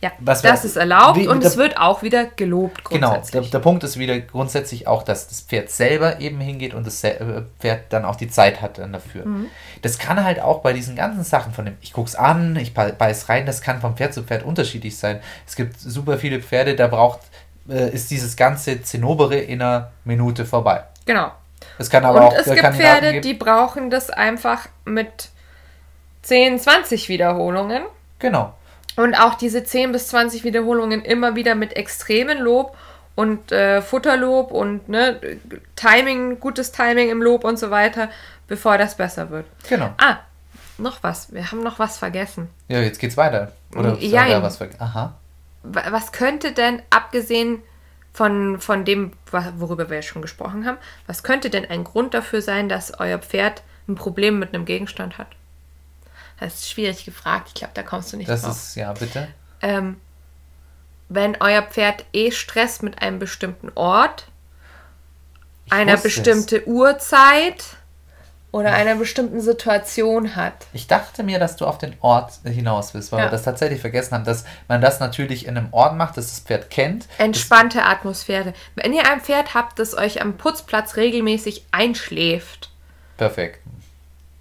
Ja, Was das ist erlaubt wie- und der- es wird auch wieder gelobt Genau, grundsätzlich. der, der Punkt ist wieder grundsätzlich auch, dass das Pferd selber eben hingeht und das äh, Pferd dann auch die Zeit hat dann dafür. Mhm. Das kann halt auch bei diesen ganzen Sachen von dem, ich guck's an, ich bei- beiß rein, das kann vom Pferd zu Pferd unterschiedlich sein. Es gibt super viele Pferde, da braucht, äh, ist dieses ganze Zinobere in einer Minute vorbei. genau. Es kann aber und auch es gibt Pferde, geben- die brauchen das einfach mit 10, 20 Wiederholungen. Genau. Und auch diese 10 bis 20 Wiederholungen immer wieder mit extremen Lob und äh, Futterlob und ne, Timing, gutes Timing im Lob und so weiter, bevor das besser wird. Genau. Ah, noch was. Wir haben noch was vergessen. Ja, jetzt geht's weiter. Oder Ja, ja. was ver- Aha. Wa- Was könnte denn, abgesehen von, von dem, worüber wir ja schon gesprochen haben, was könnte denn ein Grund dafür sein, dass euer Pferd ein Problem mit einem Gegenstand hat? Das ist schwierig gefragt. Ich glaube, da kommst du nicht Das drauf. ist, ja, bitte. ähm, wenn euer Pferd eh Stress mit einem bestimmten Ort, Ich einer bestimmten Uhrzeit oder einer bestimmten Situation hat. Ich dachte mir, dass du auf den Ort hinaus willst, weil Ja. wir das tatsächlich vergessen haben, dass man das natürlich in einem Ort macht, dass das Pferd kennt. Entspannte Atmosphäre. Wenn ihr ein Pferd habt, das euch am Putzplatz regelmäßig einschläft, Perfekt.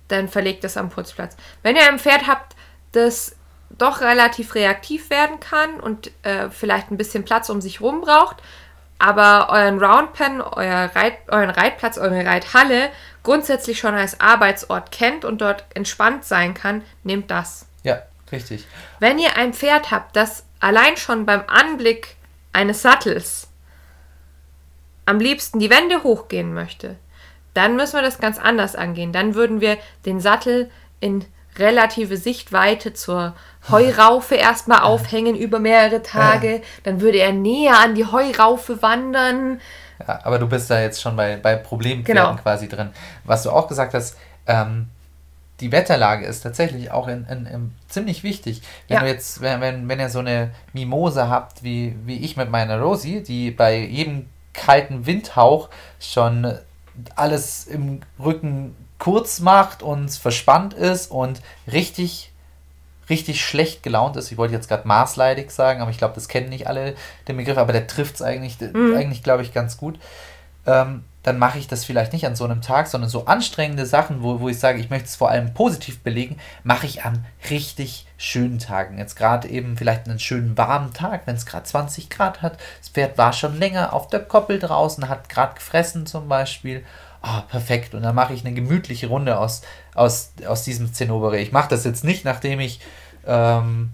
Dann verlegt es am Putzplatz. Wenn ihr ein Pferd habt, das doch relativ reaktiv werden kann und äh, vielleicht ein bisschen Platz um sich rum braucht, aber euren Roundpen, euer Reit, euren Reitplatz, eure Reithalle grundsätzlich schon als Arbeitsort kennt und dort entspannt sein kann, nehmt das. Ja, richtig. Wenn ihr ein Pferd habt, das allein schon beim Anblick eines Sattels am liebsten die Wände hochgehen möchte, dann müssen wir das ganz anders angehen. Dann würden wir den Sattel in relative Sichtweite zur Heuraufe erstmal aufhängen über mehrere Tage. Dann würde er näher an die Heuraufe wandern. Ja, aber du bist da jetzt schon bei, bei Problempferden Genau. quasi drin. Was du auch gesagt hast, ähm, die Wetterlage ist tatsächlich auch in, in, in ziemlich wichtig. Wenn Ja. du jetzt, wenn, wenn, wenn ihr so eine Mimose habt, wie, wie ich mit meiner Rosie, die bei jedem kalten Windhauch schon alles im Rücken kurz macht und verspannt ist und richtig, richtig schlecht gelaunt ist. Ich wollte jetzt gerade maßleidig sagen, aber ich glaube, das kennen nicht alle den Begriff, aber der trifft es eigentlich, eigentlich glaube ich, ganz gut. Ähm, dann mache ich das vielleicht nicht an so einem Tag, sondern so anstrengende Sachen, wo, wo ich sage, ich möchte es vor allem positiv belegen, mache ich an richtig schönen Tagen. Jetzt gerade eben vielleicht einen schönen warmen Tag, wenn es gerade 20 Grad hat. Das Pferd war schon länger auf der Koppel draußen, hat gerade gefressen zum Beispiel. Ah, perfekt. Und dann mache ich eine gemütliche Runde aus, aus, aus diesem Zinnober. Ich mache das jetzt nicht, nachdem ich, ähm,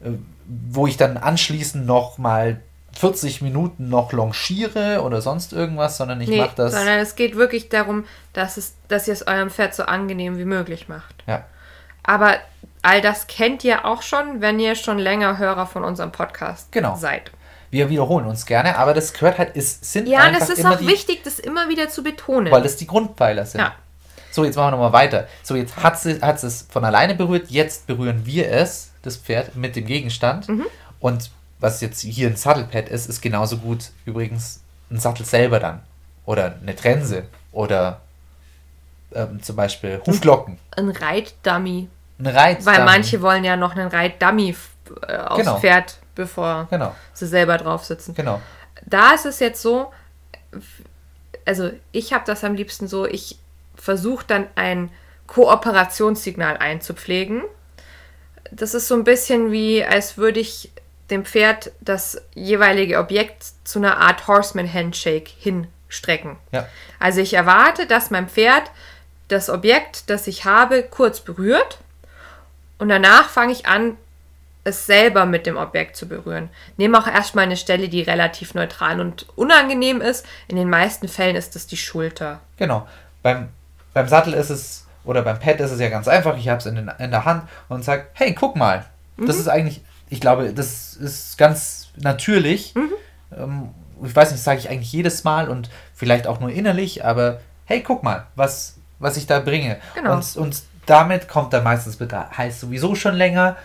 äh, wo ich dann anschließend noch mal 40 Minuten noch longiere oder sonst irgendwas, sondern ich Nee, mache das. sondern es geht wirklich darum, dass, es, dass ihr es eurem Pferd so angenehm wie möglich macht. Ja, Aber all das kennt ihr auch schon, wenn ihr schon länger Hörer von unserem Podcast Genau. seid. wir wiederholen uns gerne, aber das gehört halt, es sind Ja, und einfach es ist immer auch die, wichtig, das immer wieder zu betonen. weil das die Grundpfeiler sind. Ja. So, jetzt machen wir nochmal weiter. So, jetzt hat sie, hat sie es von alleine berührt, jetzt berühren wir es, das Pferd, mit dem Gegenstand. Mhm. Und was jetzt hier ein Sattelpad ist, ist genauso gut übrigens ein Sattel selber dann. Oder eine Trense. Oder ähm, zum Beispiel Huflocken. Ein Reitdummy. Ein Reiz. Weil manche wollen ja noch einen Reitdummy äh, aufs Genau. Pferd, bevor Genau, sie selber drauf sitzen. genau. Da ist es jetzt so, also ich habe das am liebsten so, ich versuche dann ein Kooperationssignal einzupflegen. Das ist so ein bisschen wie, als würde ich dem Pferd das jeweilige Objekt zu einer Art Horseman-Handshake hinstrecken. Ja. Also ich erwarte, dass mein Pferd das Objekt, das ich habe, kurz berührt und danach fange ich an, es selber mit dem Objekt zu berühren. Nehme auch erstmal eine Stelle, die relativ neutral und unangenehm ist. In den meisten Fällen ist es die Schulter. Genau. Beim, beim Sattel ist es, oder beim Pad ist es ja ganz einfach. Ich habe es in, den- in der Hand und sage, hey, guck mal. Das ist eigentlich, ich glaube, das ist ganz natürlich. Ähm, ich weiß nicht, das sage ich eigentlich jedes Mal und vielleicht auch nur innerlich, aber hey, guck mal, was, was ich da bringe. Genau. Und, und damit kommt dann meistens mit, heißt sowieso schon länger,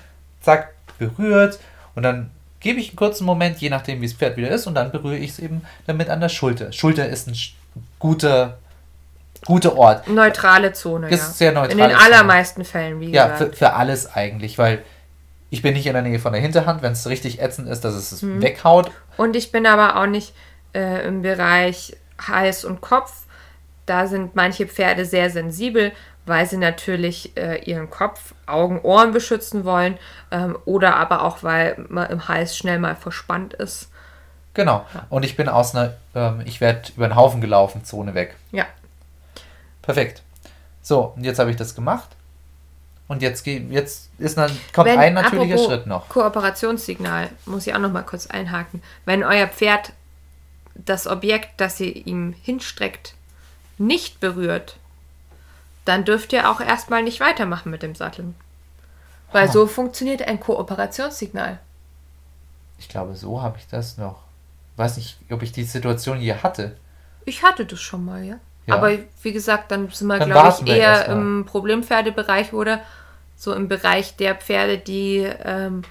zack, berührt und dann gebe ich einen kurzen Moment, je nachdem wie das Pferd wieder ist und dann berühre ich es eben damit an der Schulter. Schulter ist ein guter, guter Ort. Neutrale Zone, Das ja. ist sehr In neutrale den allermeisten Fällen, wie Ja, gesagt. für, für alles eigentlich, weil Ich bin nicht in der Nähe von der Hinterhand, wenn es richtig ätzend ist, dass es es mhm. weghaut. Und ich bin aber auch nicht äh, im Bereich Hals und Kopf. Da sind manche Pferde sehr sensibel, weil sie natürlich äh, ihren Kopf, Augen, Ohren beschützen wollen ähm, oder aber auch, weil man im Hals schnell mal verspannt ist. Genau. Und ich bin aus einer, ähm, ich werde über den Haufen gelaufen, Zone weg. Ja. Perfekt. So, und jetzt habe ich das gemacht. Und jetzt, jetzt ist kommt Wenn, ein natürlicher Schritt noch. Kooperationssignal, muss ich auch noch mal kurz einhaken. Wenn euer Pferd das Objekt, das ihr ihm hinstreckt, nicht berührt, dann dürft ihr auch erstmal nicht weitermachen mit dem Satteln. Weil oh. so funktioniert ein Kooperationssignal. Ich glaube, so habe ich das noch. Weiß nicht, ob ich die Situation hier hatte. Ich hatte das schon mal, ja. ja. Aber wie gesagt, dann sind wir, glaube ich, eher im Problempferdebereich oder so im Bereich der Pferde, die ähm,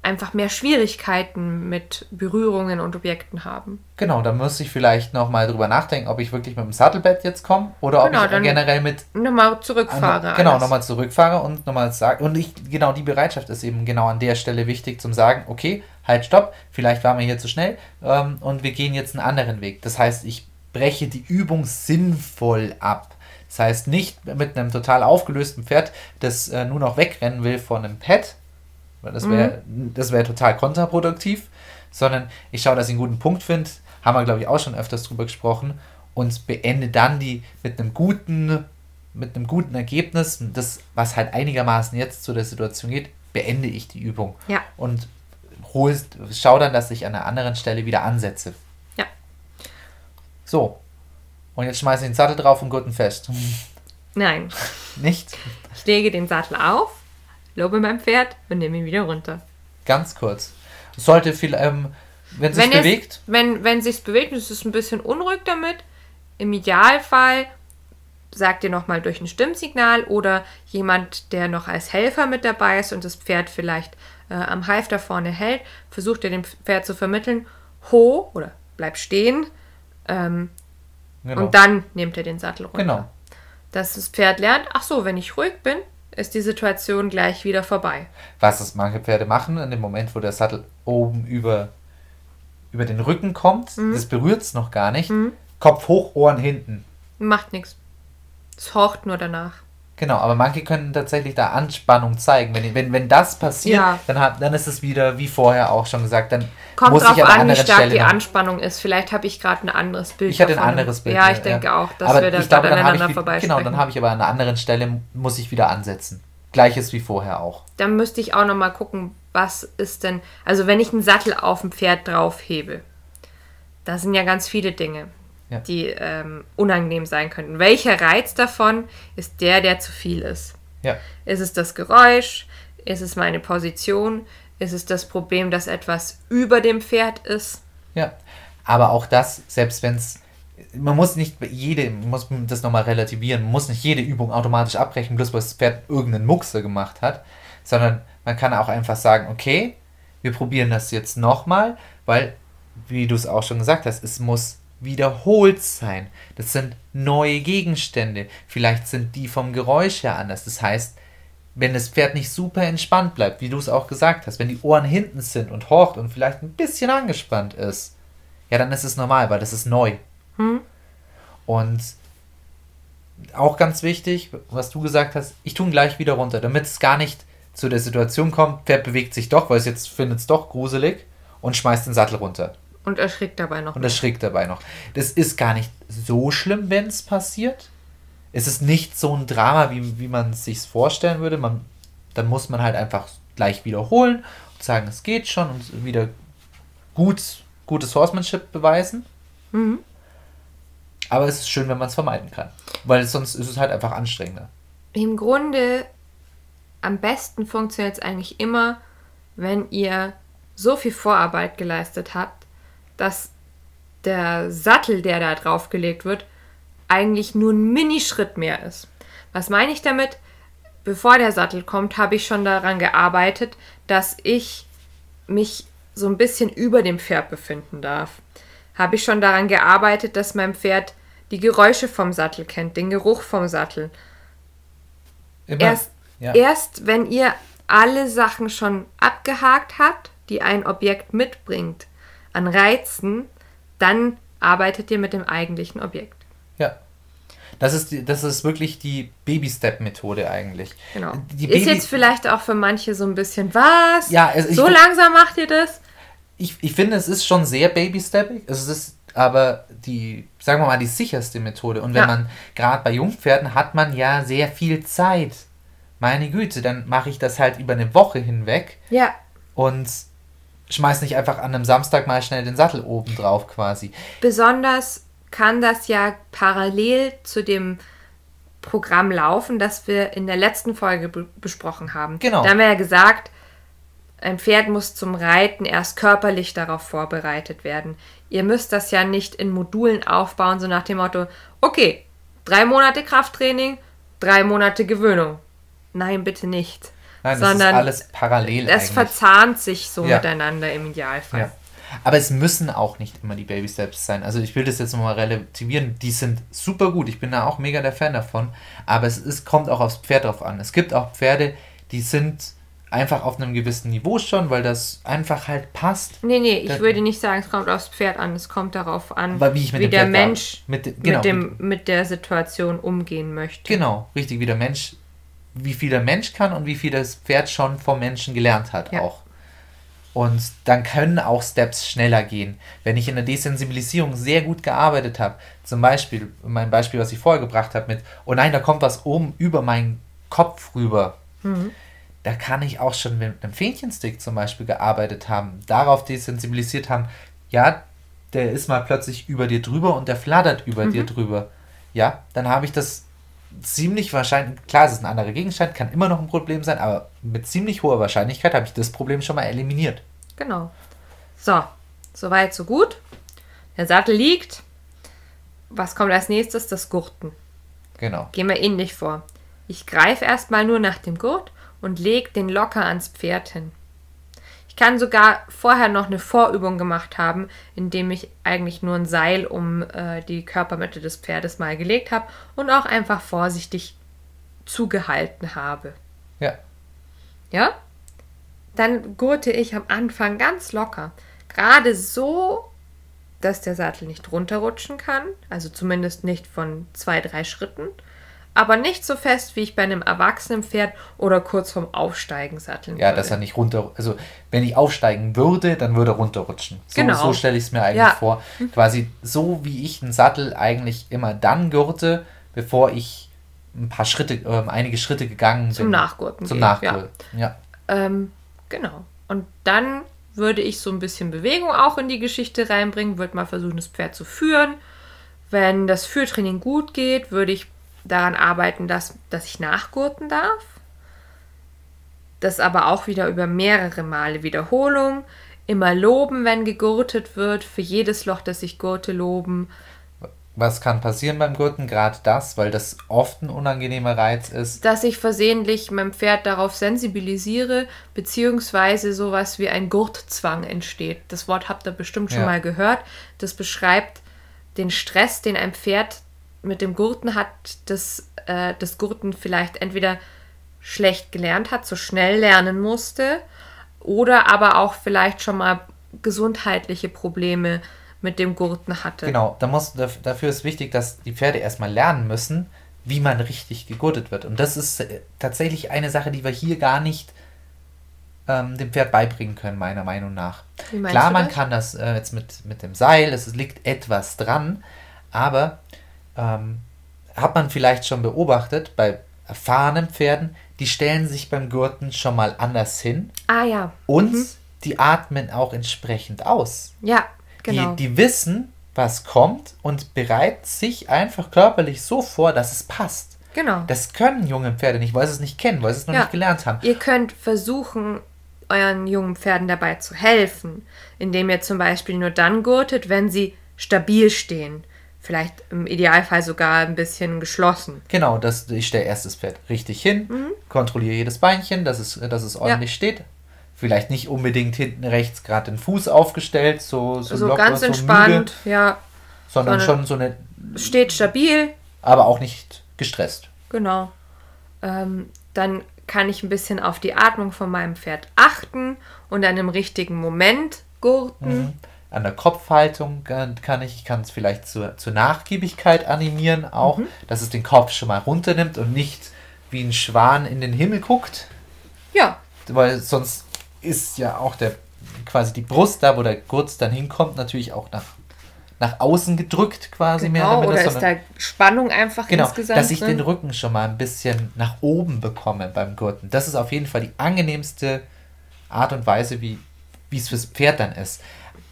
einfach mehr Schwierigkeiten mit Berührungen und Objekten haben. Genau, da muss ich vielleicht nochmal drüber nachdenken, ob ich wirklich mit dem Sattelbett jetzt komme oder genau, ob ich generell mit. Nochmal zurückfahre. An, genau, nochmal zurückfahre und nochmal sagen. Und ich, genau die Bereitschaft ist eben genau an der Stelle wichtig zum sagen, okay, halt, stopp, vielleicht waren wir hier zu schnell ähm, und wir gehen jetzt einen anderen Weg. Das heißt, ich breche die Übung sinnvoll ab. Das heißt, nicht mit einem total aufgelösten Pferd, das äh, nur noch wegrennen will von einem Pad, weil das wäre mhm. das wär total kontraproduktiv, sondern ich schaue, dass ich einen guten Punkt finde, haben wir, glaube ich, auch schon öfters drüber gesprochen, und beende dann die mit einem guten, mit einem guten Ergebnis, das, was halt einigermaßen jetzt zu der Situation geht, beende ich die Übung. Ja. Und hol, schau dann, dass ich an einer anderen Stelle wieder ansetze. Ja. So, und jetzt schmeiße ich den Sattel drauf und Gurten fest. Nein. Nicht? Ich lege den Sattel auf, lobe mein Pferd und nehme ihn wieder runter. Ganz kurz. Sollte viel, ähm, wenn es sich bewegt? Es, wenn wenn sich bewegt, ist es ein bisschen unruhig damit. Im Idealfall sagt ihr nochmal durch ein Stimmsignal oder jemand, der noch als Helfer mit dabei ist und das Pferd vielleicht äh, am Halfter vorne hält, versucht ihr dem Pferd zu vermitteln, ho oder bleib stehen, ähm, Genau. Und dann nehmt ihr den Sattel runter. Genau. Dass das Pferd lernt, ach so, wenn ich ruhig bin, ist die Situation gleich wieder vorbei. Was das manche Pferde machen, in dem Moment, wo der Sattel oben über, über den Rücken kommt, mhm. das berührt es noch gar nicht. Mhm. Kopf hoch, Ohren hinten. Macht nichts. Es horcht nur danach. Genau, aber manche können tatsächlich da Anspannung zeigen. Wenn, wenn, wenn das passiert, ja. dann, hat, dann ist es wieder, wie vorher auch schon gesagt, dann Kommt muss ich an, an wie stark Stelle die Anspannung ist. Vielleicht habe ich gerade ein anderes Bild. Ich hatte ein anderes Bild. Ja, ich denke ja. auch, dass aber wir da gerade aneinander vorbeisprechen. Genau, dann habe ich aber an einer anderen Stelle, muss ich wieder ansetzen. Gleiches wie vorher auch. Dann müsste ich auch nochmal gucken, was ist denn, also wenn ich einen Sattel auf dem Pferd draufhebe, da sind ja ganz viele Dinge ja. die ähm, unangenehm sein könnten. Welcher Reiz davon ist der, der zu viel ist? Ja. Ist es das Geräusch? Ist es meine Position? Ist es das Problem, dass etwas über dem Pferd ist? Ja, aber auch das, selbst wenn es man muss nicht jede, muss das nochmal relativieren, man muss nicht jede Übung automatisch abbrechen, bloß weil das Pferd irgendeinen Muckse gemacht hat, sondern man kann auch einfach sagen, okay, wir probieren das jetzt nochmal, weil, wie du es auch schon gesagt hast, es muss wiederholt sein. Das sind neue Gegenstände. Vielleicht sind die vom Geräusch her anders. Das heißt, wenn das Pferd nicht super entspannt bleibt, wie du es auch gesagt hast, wenn die Ohren hinten sind und horcht und vielleicht ein bisschen angespannt ist, ja, dann ist es normal, weil das ist neu. Hm. Und auch ganz wichtig, was du gesagt hast, ich tue ihn gleich wieder runter, damit es gar nicht zu der Situation kommt, Pferd bewegt sich doch, weil es jetzt findet es doch gruselig und schmeißt den Sattel runter. Und erschrickt dabei noch. Und erschrickt dabei noch. Das ist gar nicht so schlimm, wenn es passiert. Es ist nicht so ein Drama, wie, wie man es sich vorstellen würde. Man, dann muss man halt einfach gleich wiederholen und sagen, es geht schon und wieder gut, gutes Horsemanship beweisen. Mhm. Aber es ist schön, wenn man es vermeiden kann. Weil sonst ist es halt einfach anstrengender. Im Grunde am besten funktioniert es eigentlich immer, wenn ihr so viel Vorarbeit geleistet habt, dass der Sattel, der da draufgelegt wird, eigentlich nur ein Minischritt mehr ist. Was meine ich damit? Bevor der Sattel kommt, habe ich schon daran gearbeitet, dass ich mich so ein bisschen über dem Pferd befinden darf. Habe ich schon daran gearbeitet, dass mein Pferd die Geräusche vom Sattel kennt, den Geruch vom Sattel. Immer, erst, ja. erst wenn ihr alle Sachen schon abgehakt hat, die ein Objekt mitbringt, an Reizen, dann arbeitet ihr mit dem eigentlichen Objekt. Ja. Das ist, die, das ist wirklich die Baby-Step-Methode eigentlich. Genau. Die ist Baby- jetzt vielleicht auch für manche so ein bisschen, was? Ja, also so langsam macht ihr das? ich, ich finde, es ist schon sehr baby-steppig. Es ist aber die, sagen wir mal, die sicherste Methode. Und wenn Ja. man, gerade bei Jungpferden, hat man ja sehr viel Zeit. Meine Güte, dann mache ich das halt über eine Woche hinweg Ja, und schmeiß nicht einfach an einem Samstag mal schnell den Sattel oben drauf quasi. besonders kann das ja parallel zu dem Programm laufen, das wir in der letzten Folge be besprochen haben. Genau. Da haben wir ja gesagt, ein Pferd muss zum Reiten erst körperlich darauf vorbereitet werden. Ihr müsst das ja nicht in Modulen aufbauen, so nach dem Motto, okay, drei Monate Krafttraining, drei Monate Gewöhnung. Nein, bitte nicht. Nein, das Sondern ist alles parallel es verzahnt sich so Ja. miteinander im Idealfall. Ja. Aber es müssen auch nicht immer die Baby Steps sein. Also ich will das jetzt nochmal relativieren. Die sind super gut. Ich bin da auch mega der Fan davon. Aber es ist, kommt auch aufs Pferd drauf an. Es gibt auch Pferde, die sind einfach auf einem gewissen Niveau schon, weil das einfach halt passt. Nee, nee, ich Das- würde nicht sagen, es kommt aufs Pferd an. Es kommt darauf an, wie ich mit dem der Pferd Mensch mit, genau, mit, dem, mit der Situation umgehen möchte. Genau, richtig, wie der Mensch, wie viel der Mensch kann und wie viel das Pferd schon vom Menschen gelernt hat Ja. auch. Und dann können auch Steps schneller gehen. Wenn ich in der Desensibilisierung sehr gut gearbeitet habe, zum Beispiel, mein Beispiel, was ich vorher gebracht habe mit, oh nein, da kommt was oben über meinen Kopf rüber. Da kann ich auch schon mit einem Fähnchenstick zum Beispiel gearbeitet haben, darauf desensibilisiert haben, ja, der ist mal plötzlich über dir drüber und der flattert über dir drüber. Ja, dann habe ich das ziemlich wahrscheinlich, klar, es ist ein anderer Gegenstand, kann immer noch ein Problem sein, aber mit ziemlich hoher Wahrscheinlichkeit habe ich das Problem schon mal eliminiert. Genau. So, soweit, so gut. Der Sattel liegt. Was kommt als nächstes? Das Gurten. Genau. Gehen wir ähnlich vor. Ich greife erstmal nur nach dem Gurt und lege den locker ans Pferd hin. Ich kann sogar vorher noch eine Vorübung gemacht haben, indem ich eigentlich nur ein Seil um äh, die Körpermitte des Pferdes mal gelegt habe und auch einfach vorsichtig zugehalten habe. Ja. Ja? Dann gurte ich am Anfang ganz locker. Gerade so, dass der Sattel nicht runterrutschen kann. Also zumindest nicht von zwei, drei Schritten. Aber nicht so fest, wie ich bei einem erwachsenen Pferd oder kurz vorm Aufsteigen satteln Ja, würde. dass er nicht runter, also wenn ich aufsteigen würde, dann würde er runterrutschen. So, Genau. so stelle ich es mir eigentlich Ja. vor. Quasi so, wie ich einen Sattel eigentlich immer dann gurte, bevor ich ein paar Schritte, ähm, einige Schritte gegangen Zum bin. Nachgurten Zum gehen, ja. Nachgurten. Ja. Ähm, genau. Und dann würde ich so ein bisschen Bewegung auch in die Geschichte reinbringen, würde mal versuchen, das Pferd zu führen. Wenn das Führtraining gut geht, würde ich daran arbeiten, dass, dass ich nachgurten darf. Das aber auch wieder über mehrere Male Wiederholung. Immer loben, wenn gegurtet wird. Für jedes Loch, das ich gurte, loben. Was kann passieren beim Gurten? Gerade das, weil das oft ein unangenehmer Reiz ist. dass ich versehentlich mein Pferd darauf sensibilisiere, beziehungsweise sowas wie ein Gurtzwang entsteht. Das Wort habt ihr bestimmt schon Ja. mal gehört. Das beschreibt den Stress, den ein Pferd mit dem Gurten hat, das äh, das Gurten vielleicht entweder schlecht gelernt hat, so schnell lernen musste, oder aber auch vielleicht schon mal gesundheitliche Probleme mit dem Gurten hatte. Genau, da muss, daf- dafür ist wichtig, dass die Pferde erstmal lernen müssen, wie man richtig gegurtet wird. Und das ist äh, tatsächlich eine Sache, die wir hier gar nicht ähm, dem Pferd beibringen können, meiner Meinung nach. Klar, man das? kann das äh, jetzt mit, mit dem Seil, es liegt etwas dran, aber ähm, hat man vielleicht schon beobachtet, bei erfahrenen Pferden, die stellen sich beim Gurten schon mal anders hin Ah ja, und die atmen auch entsprechend aus. ja, genau. Die, die wissen, was kommt und bereiten sich einfach körperlich so vor, dass es passt. genau. Das können junge Pferde nicht, weil sie es nicht kennen, weil sie es noch Ja. nicht gelernt haben. Ihr könnt versuchen, euren jungen Pferden dabei zu helfen, indem ihr zum Beispiel nur dann gurtet, wenn sie stabil stehen. Vielleicht im Idealfall sogar ein bisschen geschlossen. Genau, das, ich stelle erst das Pferd richtig hin, Mhm. kontrolliere jedes Beinchen, dass es, dass es ordentlich steht. Vielleicht nicht unbedingt hinten rechts gerade den Fuß aufgestellt, so, so, So locker, ganz so entspannt, müde, ja. sondern sondern- schon so eine, Steht stabil, aber auch nicht gestresst. genau. Ähm, dann kann ich ein bisschen auf die Atmung von meinem Pferd achten und dann im richtigen Moment gurten. Mhm. An der Kopfhaltung kann ich, ich kann es vielleicht zur, zur Nachgiebigkeit animieren, auch, mhm. dass es den Kopf schon mal runternimmt und nicht wie ein Schwan in den Himmel guckt. Ja. Weil sonst ist ja auch der quasi die Brust, da wo der Gurt dann hinkommt, natürlich auch nach, nach außen gedrückt quasi genau, mehr. Oder, oder ist da Spannung einfach genau, insgesamt dass ich drin? den Rücken schon mal ein bisschen nach oben bekomme beim Gurten. Das ist auf jeden Fall die angenehmste Art und Weise, wie es fürs Pferd dann ist.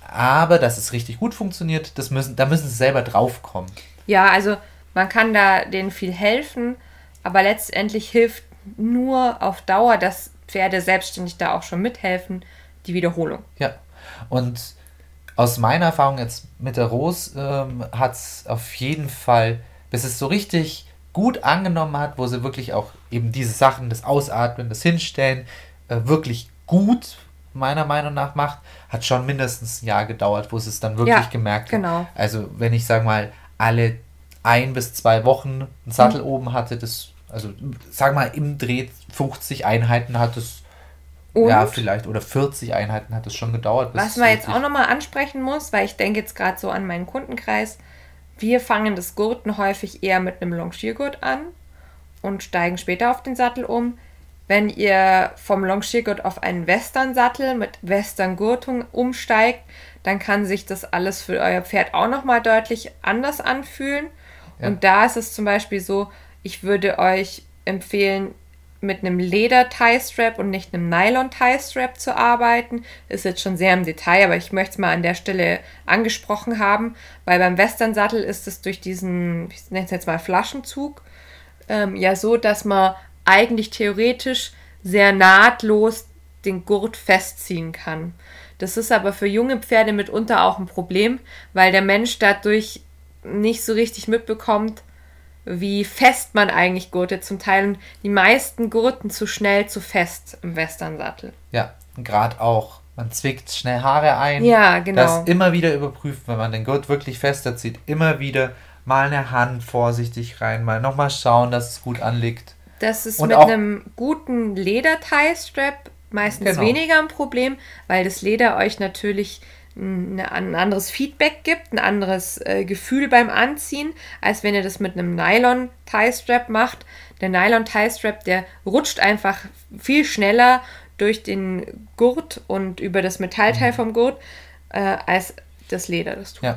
Aber dass es richtig gut funktioniert, das müssen, da müssen sie selber drauf kommen. Ja, also man kann da denen viel helfen, aber letztendlich hilft nur auf Dauer, dass Pferde selbstständig da auch schon mithelfen, die Wiederholung. Ja, und aus meiner Erfahrung jetzt mit der Rose ähm, hat es auf jeden Fall, bis es so richtig gut angenommen hat, wo sie wirklich auch eben diese Sachen, das Ausatmen, das Hinstellen, äh, wirklich gut meiner Meinung nach macht, hat schon mindestens ein Jahr gedauert, wo sie es dann wirklich ja, gemerkt hat. Genau. Also wenn ich sage mal alle ein bis zwei Wochen einen Sattel mhm. oben hatte, das also sag mal im Dreh 50 Einheiten hat es und ja, vielleicht. Oder 40 Einheiten hat es schon gedauert. was man jetzt auch nochmal ansprechen muss, weil ich denke jetzt gerade so an meinen Kundenkreis. Wir fangen das Gurten häufig eher mit einem Longiergurt an und steigen später auf den Sattel um. Wenn ihr vom Longiergurt auf einen Western-Sattel mit Western-Gurtung umsteigt, dann kann sich das alles für euer Pferd auch nochmal deutlich anders anfühlen. Ja. Und da ist es zum Beispiel so, ich würde euch empfehlen, mit einem Leder-Tie-Strap und nicht einem Nylon-Tie-Strap zu arbeiten. Ist jetzt schon sehr im Detail, aber ich möchte es mal an der Stelle angesprochen haben, weil beim Western-Sattel ist es durch diesen, ich nenne es jetzt mal Flaschenzug, ähm, ja so, dass man eigentlich theoretisch sehr nahtlos den Gurt festziehen kann. Das ist aber für junge Pferde mitunter auch ein Problem, weil der Mensch dadurch nicht so richtig mitbekommt, wie fest man eigentlich gurtet zum Teil. Und die meisten gurten zu schnell, zu fest im Westernsattel. Ja, gerade auch. Man zwickt schnell Haare ein. Ja, genau. Das immer wieder überprüft, wenn man den Gurt wirklich fester zieht. Immer wieder mal eine Hand vorsichtig rein, mal nochmal schauen, dass es gut anliegt. Das ist Und mit einem guten Leder-Tie-Strap meistens genau. weniger ein Problem, weil das Leder euch natürlich ein anderes Feedback gibt, ein anderes äh, Gefühl beim Anziehen, als wenn ihr das mit einem Nylon Tie Strap macht. Der Nylon Tie Strap, der rutscht einfach viel schneller durch den Gurt und über das Metallteil mhm. vom Gurt, äh, als das Leder das tut. Ja.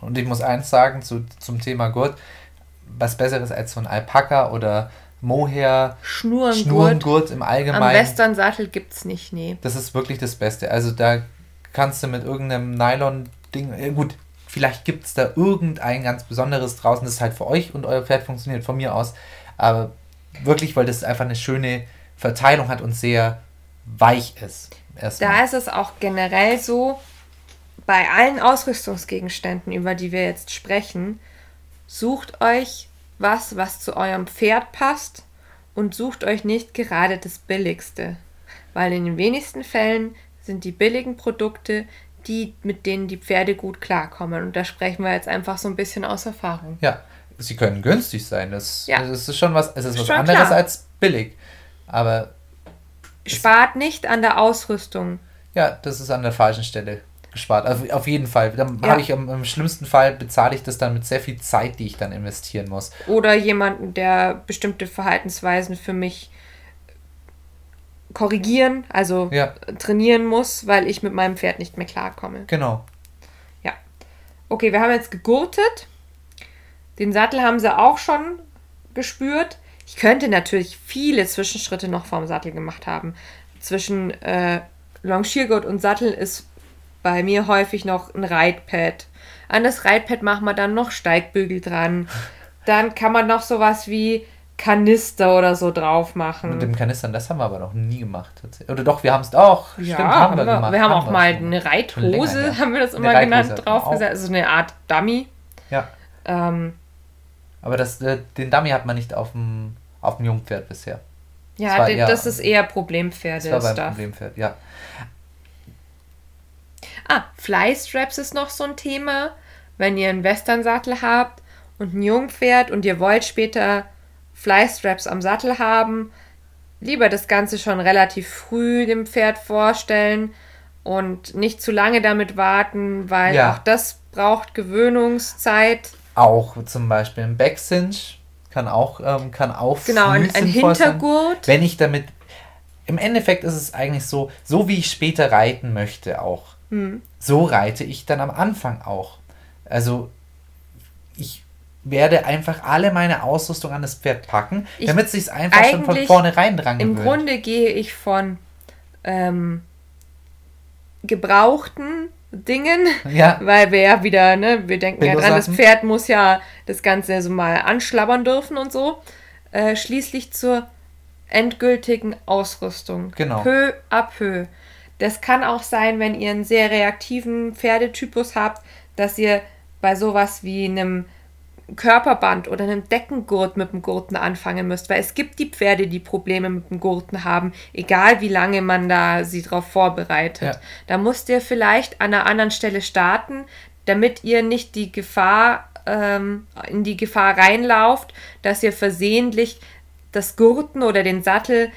Und ich muss eins sagen zu, zum Thema Gurt, was besseres als so ein Alpaka oder Mohair, Schnurengurt, Schnurengurt im Allgemeinen. Am Western-Sattel gibt es nicht, nee. Das ist wirklich das Beste. Also da kannst du mit irgendeinem Nylon-Ding, äh, gut, vielleicht gibt es da irgendein ganz Besonderes draußen, das halt für euch und euer Pferd funktioniert, von mir aus. Aber wirklich, weil das einfach eine schöne Verteilung hat und sehr weich ist. Erstmal. Da ist es auch generell so, bei allen Ausrüstungsgegenständen, über die wir jetzt sprechen, sucht euch was, was zu eurem Pferd passt und sucht euch nicht gerade das Billigste. Weil in den wenigsten Fällen sind die billigen Produkte, die, mit denen die Pferde gut klarkommen. Und da sprechen wir jetzt einfach so ein bisschen aus Erfahrung. Ja, sie können günstig sein. Das, ja. das ist schon was, es ist was schon anderes klar. als billig. Aber. Spart nicht an der Ausrüstung. Ja, das ist an der falschen Stelle gespart. Also auf jeden Fall. Dann ja. habe ich im, im, schlimmsten Fall bezahle ich das dann mit sehr viel Zeit, die ich dann investieren muss. Oder jemanden, der bestimmte Verhaltensweisen für mich korrigieren, also ja. trainieren muss, weil ich mit meinem Pferd nicht mehr klarkomme. Genau. Ja. Okay, wir haben jetzt gegurtet. Den Sattel haben sie auch schon gespürt. Ich könnte natürlich viele Zwischenschritte noch vorm Sattel gemacht haben. Zwischen äh, Longiergurt und Sattel ist bei mir häufig noch ein Reitpad. An das Reitpad machen wir dann noch Steigbügel dran. Dann kann man noch sowas wie Kanister oder so drauf machen. Mit dem Kanistern, das haben wir aber noch nie gemacht. Oder doch, wir haben es auch. Ja, Stimmt, haben wir, wir gemacht. Wir haben, haben auch mal eine Reithose, länger, ja. haben wir das immer genannt, draufgesetzt. Also eine Art Dummy. Ja. Ähm, aber das, äh, den Dummy hat man nicht auf dem, auf dem Jungpferd bisher. Ja, das, eher, das ist eher Problempferde. Das war beim Problempferd, ja. Ah, Flystraps ist noch so ein Thema. Wenn ihr einen Western-Sattel habt und ein Jungpferd und ihr wollt später Flystraps am Sattel haben, lieber das Ganze schon relativ früh dem Pferd vorstellen und nicht zu lange damit warten, weil Ja. auch das braucht Gewöhnungszeit. Auch zum Beispiel ein Backcinch kann auch, ähm, kann auch Genau, ein, ein sinnvoll sein. Hintergurt. Wenn ich damit. Im Endeffekt ist es eigentlich so, so wie ich später reiten möchte auch. Hm. So reite ich dann am Anfang auch. Also ich werde einfach alle meine Ausrüstung an das Pferd packen, damit es sich einfach schon von vornherein dran Im gewöhnt. Grunde gehe ich von ähm, gebrauchten Dingen, Ja. weil wir ja wieder, ne, wir denken ja dran, das. Pferd muss ja das Ganze so mal anschlabbern dürfen und so, äh, schließlich zur endgültigen Ausrüstung. Genau. Peu à peu. Das kann auch sein, wenn ihr einen sehr reaktiven Pferdetypus habt, dass ihr bei sowas wie einem Körperband oder einem Deckengurt mit dem Gurten anfangen müsst, weil es gibt die Pferde, die Probleme mit dem Gurten haben, egal wie lange man da sie drauf vorbereitet. Ja. Da müsst ihr vielleicht an einer anderen Stelle starten, damit ihr nicht die Gefahr ähm, in die Gefahr reinlauft, dass ihr versehentlich das Gurten oder den Sattel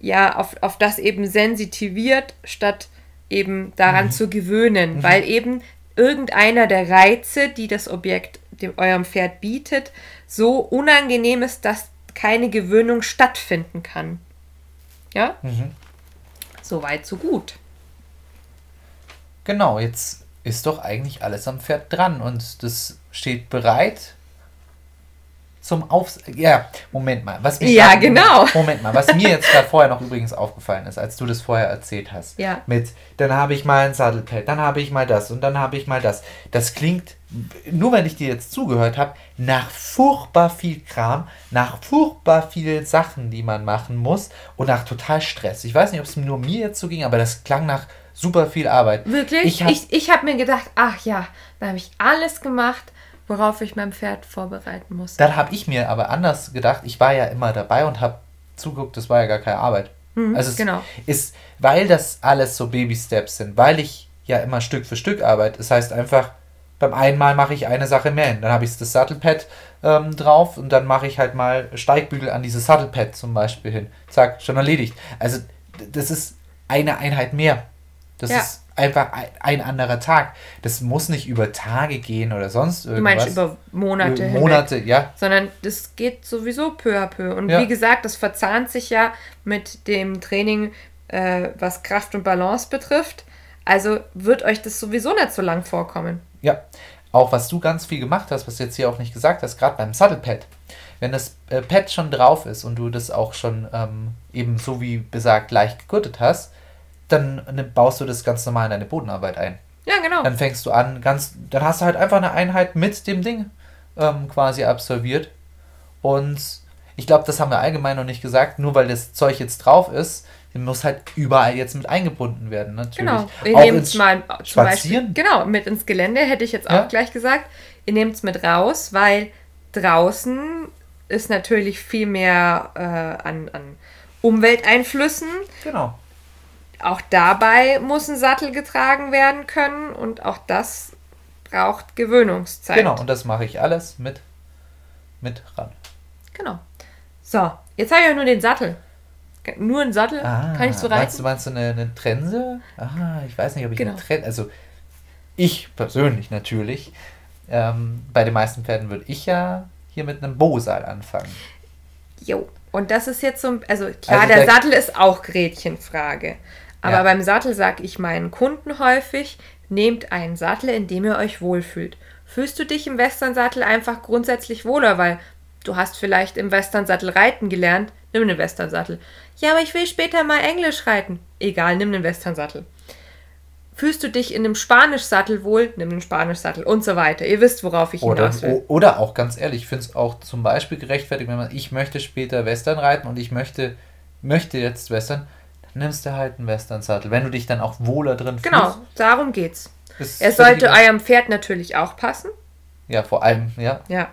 ja auf, auf das eben sensitiviert, statt eben daran zu gewöhnen, weil eben irgendeiner der Reize, die das Objekt dem eurem Pferd bietet, so unangenehm ist, dass keine Gewöhnung stattfinden kann. Ja? Mhm. So weit, so gut. Genau, jetzt ist doch eigentlich alles am Pferd dran und das steht bereit zum Aufs... Ja, Moment mal. Was mir Ja, grad- genau. Moment mal, was mir jetzt gerade vorher noch übrigens aufgefallen ist, als du das vorher erzählt hast. Ja. Mit, dann habe ich mal ein Sattelpad, dann habe ich mal das und dann habe ich mal das. Das klingt, nur wenn ich dir jetzt zugehört habe, nach furchtbar viel Kram, nach furchtbar vielen Sachen, die man machen muss und nach total Stress. Ich weiß nicht, ob es nur mir jetzt so ging, aber das klang nach super viel Arbeit. Wirklich? Ich Ich, hab- ich, ich habe mir gedacht, ach ja, da habe ich alles gemacht, worauf ich mein Pferd vorbereiten muss. Dann habe ich mir aber anders gedacht. Ich war ja immer dabei und habe zuguckt, das war ja gar keine Arbeit. also es genau. ist, weil das alles so Baby-Steps sind, weil ich ja immer Stück für Stück arbeite. Das heißt einfach, beim einen Mal mache ich eine Sache mehr hin. Dann habe ich das Sattelpad ähm, drauf und dann mache ich halt mal Steigbügel an dieses Sattelpad zum Beispiel hin. Zack, schon erledigt. Also das ist eine Einheit mehr. Das Ja. ist einfach ein, anderer Tag. Das muss nicht über Tage gehen oder sonst Du irgendwas. meinst über Monate Über hinweg. Monate, ja. sondern das geht sowieso peu à peu. Und Ja. wie gesagt, das verzahnt sich ja mit dem Training, äh, was Kraft und Balance betrifft. Also wird euch das sowieso nicht so lang vorkommen. Ja, auch was du ganz viel gemacht hast, was du jetzt hier auch nicht gesagt hast, gerade beim Sattelpad. Wenn das äh, Pad schon drauf ist und du das auch schon ähm, eben so wie besagt leicht gegurtet hast, dann ne, baust du das ganz normal in deine Bodenarbeit ein. Ja, genau. Dann fängst du an, ganz, dann hast du halt einfach eine Einheit mit dem Ding ähm, quasi absolviert. Und ich glaube, das haben wir allgemein noch nicht gesagt, nur weil das Zeug jetzt drauf ist, muss halt überall jetzt mit eingebunden werden, natürlich. Genau. Nehmt ins es mal zum Spazieren. Beispiel. Genau, mit ins Gelände hätte ich jetzt auch Ja. gleich gesagt. Ihr nehmt es mit raus, weil draußen ist natürlich viel mehr äh, an, an Umwelteinflüssen. Genau. Auch dabei muss ein Sattel getragen werden können und auch das braucht Gewöhnungszeit. Genau, und das mache ich alles mit, mit ran. Genau. So, jetzt habe ich ja nur den Sattel. Nur einen Sattel kann ich so Ah, Meinst reiten. du, meinst du eine, eine Trense? Ah, ich weiß nicht, ob ich Genau. eine Trense. Also, ich persönlich natürlich. Ähm, bei den meisten Pferden würde ich ja hier mit einem Bosal anfangen. Jo. Und das ist jetzt so, ein- also klar, Also der Sattel ist auch Gretchenfrage. Aber Ja. beim Sattel sage ich meinen Kunden häufig, nehmt einen Sattel, in dem ihr euch wohlfühlt. Fühlst du dich im Westernsattel einfach grundsätzlich wohler, weil du hast vielleicht im Westernsattel reiten gelernt, nimm einen Westernsattel. Ja, aber ich will später mal Englisch reiten. Egal, nimm einen Westernsattel. Fühlst du dich in einem Spanischsattel wohl, nimm einen Spanischsattel und so weiter. Ihr wisst, worauf ich Oder, hinaus will. oder auch ganz ehrlich, ich finde es auch zum Beispiel gerechtfertigt, wenn man, ich möchte später Western reiten und ich möchte, möchte jetzt Western, nimmst du halt einen Western-Sattel. Wenn du dich dann auch wohler drin Genau, darum geht's. Er sollte eurem Pferd natürlich auch passen. Ja, vor allem, ja. Ja.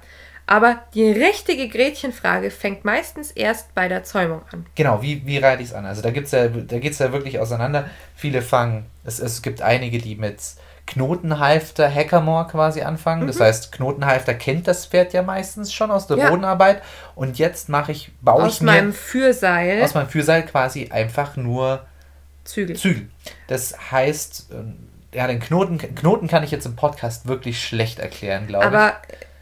Aber die richtige Gretchenfrage fängt meistens erst bei der Zäumung an. Genau, wie, wie reite ich es an? Also da gibt's ja, da geht es ja wirklich auseinander. Viele fangen, es, es gibt einige, die mit Knotenhalfter Hackermore quasi anfangen. Mhm. Das heißt, Knotenhalfter kennt das Pferd ja meistens schon aus der Ja. Bodenarbeit. Und jetzt mache ich, baue Aus ich mir meinem Fürseil aus meinem Fürseil quasi einfach nur Zügel. Zügel. Das heißt, ähm, ja, den Knoten, Knoten kann ich jetzt im Podcast wirklich schlecht erklären, glaube ich. Aber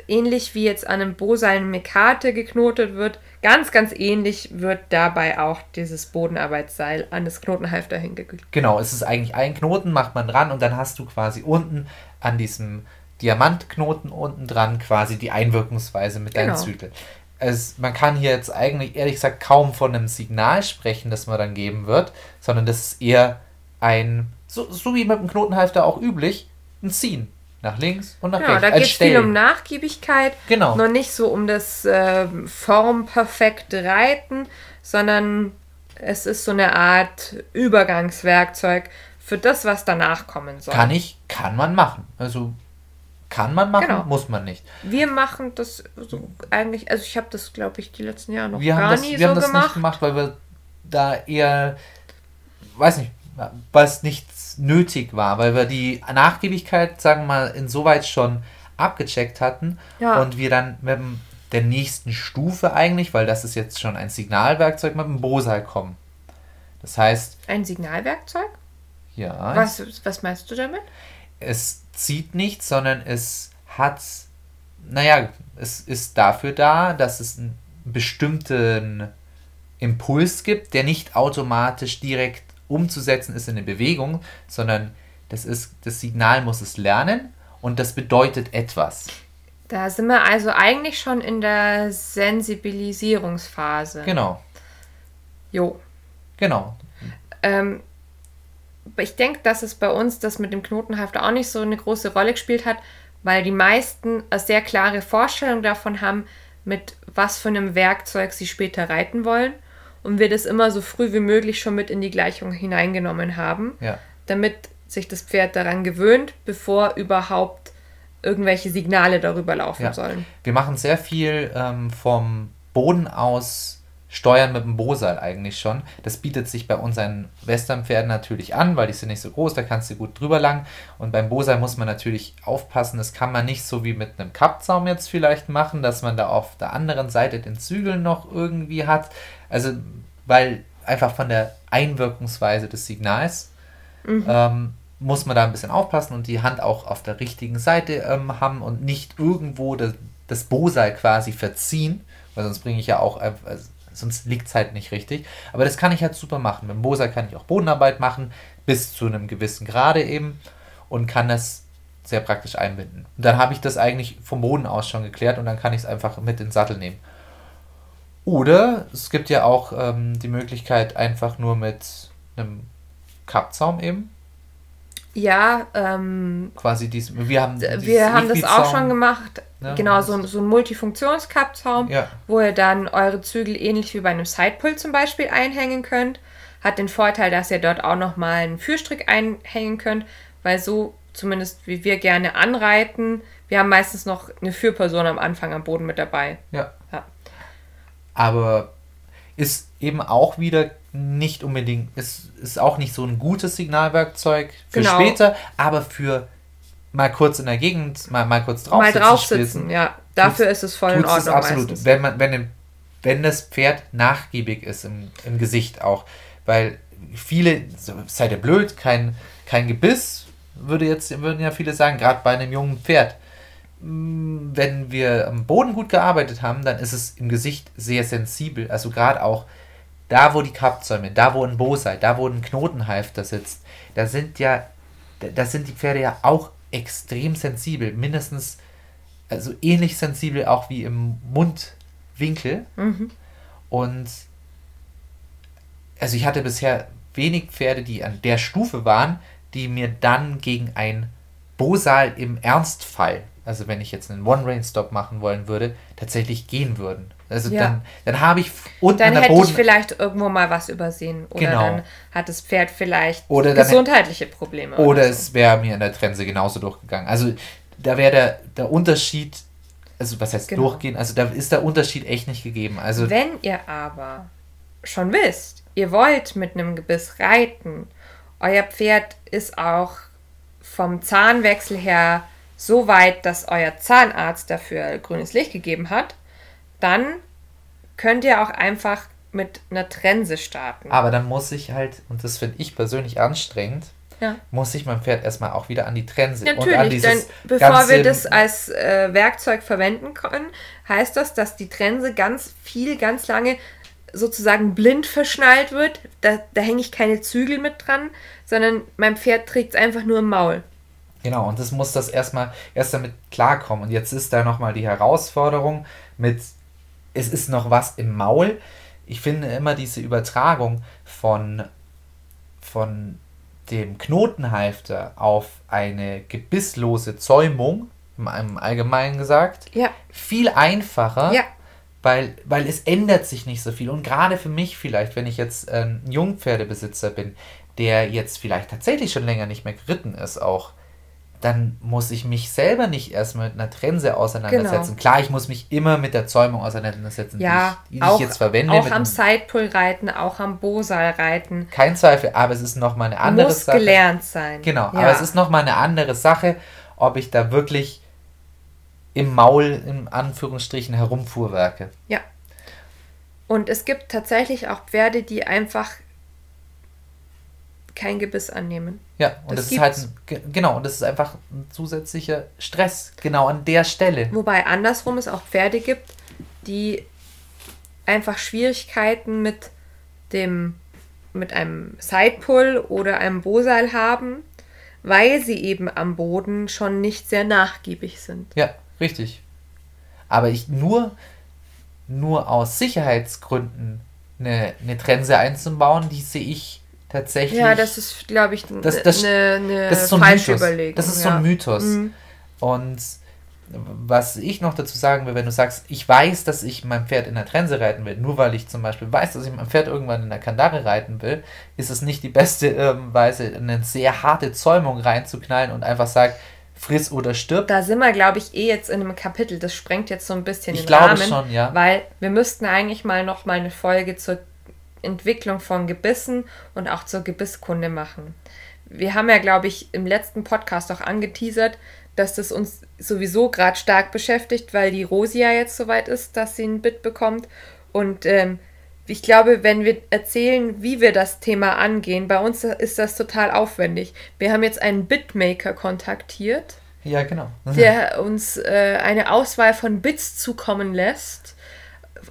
ähnlich wie jetzt an einem Boseil eine Mekate geknotet wird, ganz, ganz ähnlich wird dabei auch dieses Bodenarbeitsseil an das Knotenhalfter hingekühlt. Genau, es ist eigentlich ein Knoten, macht man dran und dann hast du quasi unten an diesem Diamantknoten unten dran quasi die Einwirkungsweise mit Genau. Zügeln. Es, man kann hier jetzt eigentlich ehrlich gesagt kaum von einem Signal sprechen, das man dann geben wird, sondern das ist eher ein, so, so wie mit dem Knotenhalfter auch üblich, ein Ziehen. Nach links und nach Genau, rechts. da ein geht es viel um Nachgiebigkeit. Genau. Noch nicht so um das ähm, formperfekte Reiten, sondern es ist so eine Art Übergangswerkzeug für das, was danach kommen soll. Kann ich, kann man machen. Also kann man machen, Genau. muss man nicht. Wir machen das so eigentlich, also ich habe das, glaube ich, die letzten Jahre noch Wir gar haben das, nie wir so haben das gemacht. nicht gemacht, weil wir da eher, weiß nicht, weil es nichts nötig war, weil wir die Nachgiebigkeit, sagen wir mal, insoweit schon abgecheckt hatten Ja. und wir dann mit dem, der nächsten Stufe eigentlich, weil das ist jetzt schon ein Signalwerkzeug, mit dem Bosal kommen. Das heißt, Ein Signalwerkzeug? ja, Was, was meinst du damit? es zieht nichts, sondern es hat, naja, es ist dafür da, dass es einen bestimmten Impuls gibt, der nicht automatisch direkt umzusetzen ist in eine Bewegung, sondern das ist, das Signal muss es lernen und das bedeutet etwas. Da sind wir also eigentlich schon in der Sensibilisierungsphase. Genau, Jo. genau. Ähm, ich denke, dass es bei uns das mit dem Knotenhalfter auch nicht so eine große Rolle gespielt hat, weil die meisten eine sehr klare Vorstellung davon haben, mit was für einem Werkzeug sie später reiten wollen. Und wir das immer so früh wie möglich schon mit in die Gleichung hineingenommen haben, Ja. damit sich das Pferd daran gewöhnt, bevor überhaupt irgendwelche Signale darüber laufen Ja. sollen. Wir machen sehr viel ähm, vom Boden aus steuern mit dem Bosal eigentlich schon. Das bietet sich bei unseren Westernpferden natürlich an, weil die sind nicht so groß, da kannst du gut drüber lang. Und beim Bosal muss man natürlich aufpassen, das kann man nicht so wie mit einem Kappzaum jetzt vielleicht machen, dass man da auf der anderen Seite den Zügel noch irgendwie hat. Also, weil einfach von der Einwirkungsweise des Signals ähm, muss man da ein bisschen aufpassen und die Hand auch auf der richtigen Seite ähm, haben und nicht irgendwo das, das Bosal quasi verziehen, weil sonst bringe ich ja auch, einfach- also, sonst liegt es halt nicht richtig. Aber das kann ich halt super machen. Mit dem Bosal kann ich auch Bodenarbeit machen, bis zu einem gewissen Grade eben und kann das sehr praktisch einbinden. Und dann habe ich das eigentlich vom Boden aus schon geklärt und dann kann ich es einfach mit in den Sattel nehmen. Oder es gibt ja auch ähm, die Möglichkeit, einfach nur mit einem Kappzaum eben Ja, ähm, quasi dies, wir haben wir haben das auch schon gemacht. Ja, genau, so, ein- so ein Multifunktionskappzaum, Ja. wo ihr dann eure Zügel ähnlich wie bei einem Sidepull zum Beispiel einhängen könnt. Hat den Vorteil, dass ihr dort auch nochmal einen Führstrick einhängen könnt, weil so, zumindest wie wir gerne anreiten, wir haben meistens noch eine Führperson am Anfang am Boden mit dabei. Ja. Aber ist eben auch wieder nicht unbedingt, ist, ist auch nicht so ein gutes Signalwerkzeug für Genau. später, aber für mal kurz in der Gegend, mal, mal kurz drauf Mal sitzen, drauf spitzen, sitzen, ja. Dafür ist es voll in tut's es Ordnung absolut. meistens. Wenn, man, wenn, wenn das Pferd nachgiebig ist im, im Gesicht auch. Weil viele, seid ihr blöd, kein, kein Gebiss, würde jetzt, würden ja viele sagen, gerade bei einem jungen Pferd. Mm, Wenn wir am Boden gut gearbeitet haben, dann ist es im Gesicht sehr sensibel. Also gerade auch da, wo die Kappzäume, da, wo ein Bosei, da, wo ein Knotenhalfter sitzt, da sind ja, da- sind die Pferde ja auch extrem sensibel. Mindestens also ähnlich sensibel auch wie im Mundwinkel. Und also ich hatte bisher wenig Pferde, die an der Stufe waren, die mir dann gegen ein Bosal im Ernstfall, also wenn ich jetzt einen One-Rain-Stop machen wollen würde, tatsächlich gehen würden. Also Ja. dann, dann habe ich unten Dann an der hätte Boden... ich vielleicht irgendwo mal was übersehen. Oder Genau. dann hat das Pferd vielleicht Oder gesundheitliche Probleme. Oder so. es wäre mir in der Trense genauso durchgegangen. Also da wäre der, der Unterschied, also was heißt Genau. durchgehen, also da ist der Unterschied echt nicht gegeben. Also Wenn ihr aber schon wisst, ihr wollt mit einem Gebiss reiten, euer Pferd ist auch vom Zahnwechsel her so weit, dass euer Zahnarzt dafür grünes Licht gegeben hat, dann könnt ihr auch einfach mit einer Trense starten. Aber dann muss ich halt, und das finde ich persönlich anstrengend, ja. muss ich mein Pferd erstmal auch wieder an die Trense Natürlich, und an dieses denn bevor wir das als äh, Werkzeug verwenden können, heißt das, dass die Trense ganz viel, ganz lange sozusagen blind verschnallt wird. Da, da hänge ich keine Zügel mit dran, sondern mein Pferd trägt es einfach nur im Maul. Genau, und das muss das erstmal erst damit klarkommen. Und jetzt ist da nochmal die Herausforderung mit, es ist noch was im Maul. Ich finde immer diese Übertragung von, von dem Knotenhalfter auf eine gebisslose Zäumung, im Allgemeinen gesagt, ja. viel einfacher. Ja weil, weil es ändert sich nicht so viel. Und gerade für mich vielleicht, wenn ich jetzt ein Jungpferdebesitzer bin, der jetzt vielleicht tatsächlich schon länger nicht mehr geritten ist, auch, dann muss ich mich selber nicht erst mit einer Trense auseinandersetzen. Genau. Klar, ich muss mich immer mit der Zäumung auseinandersetzen, ja, die ich, die auch, ich jetzt verwende. Auch am Sidepull reiten, auch am Bosal reiten. Kein Zweifel, aber es ist nochmal eine andere muss Sache. Muss gelernt sein. Genau, ja. aber es ist nochmal eine andere Sache, ob ich da wirklich im Maul, in Anführungsstrichen, herumfuhrwerke. Ja. Und es gibt tatsächlich auch Pferde, die einfach kein Gebiss annehmen. Ja, und das, das ist halt, genau, und das ist einfach ein zusätzlicher Stress, genau an der Stelle. Wobei andersrum es auch Pferde gibt, die einfach Schwierigkeiten mit dem, mit einem Sidepull oder einem Boseil haben, weil sie eben am Boden schon nicht sehr nachgiebig sind. Ja, Richtig. Aber ich nur, nur aus Sicherheitsgründen eine, eine Trense einzubauen, die sehe ich tatsächlich. Ja, das ist, glaube ich, das, das, eine, eine das ist so ein falsche Mythos. Überlegung. Das ist ja. so ein Mythos. Mhm. Und was ich noch dazu sagen will, wenn du sagst, ich weiß, dass ich mein Pferd in der Trense reiten will, nur weil ich zum Beispiel weiß, dass ich mein Pferd irgendwann in der Kandare reiten will, ist es nicht die beste ähm, Weise, eine sehr harte Zäumung reinzuknallen und einfach sagen, friss oder stirb. Da sind wir, glaube ich, eh jetzt in einem Kapitel. Das sprengt jetzt so ein bisschen ich den glaube Rahmen. schon, ja. Weil wir müssten eigentlich mal noch mal eine Folge zur Entwicklung von Gebissen und auch zur Gebisskunde machen. Wir haben ja, glaube ich, im letzten Podcast auch angeteasert, dass das uns sowieso gerade stark beschäftigt, weil die Rosia jetzt soweit ist, dass sie ein Bit bekommt. Und ähm, ich glaube, wenn wir erzählen, wie wir das Thema angehen, bei uns ist das total aufwendig. Wir haben jetzt einen Bitmaker kontaktiert. Ja, genau. der uns äh, eine Auswahl von Bits zukommen lässt,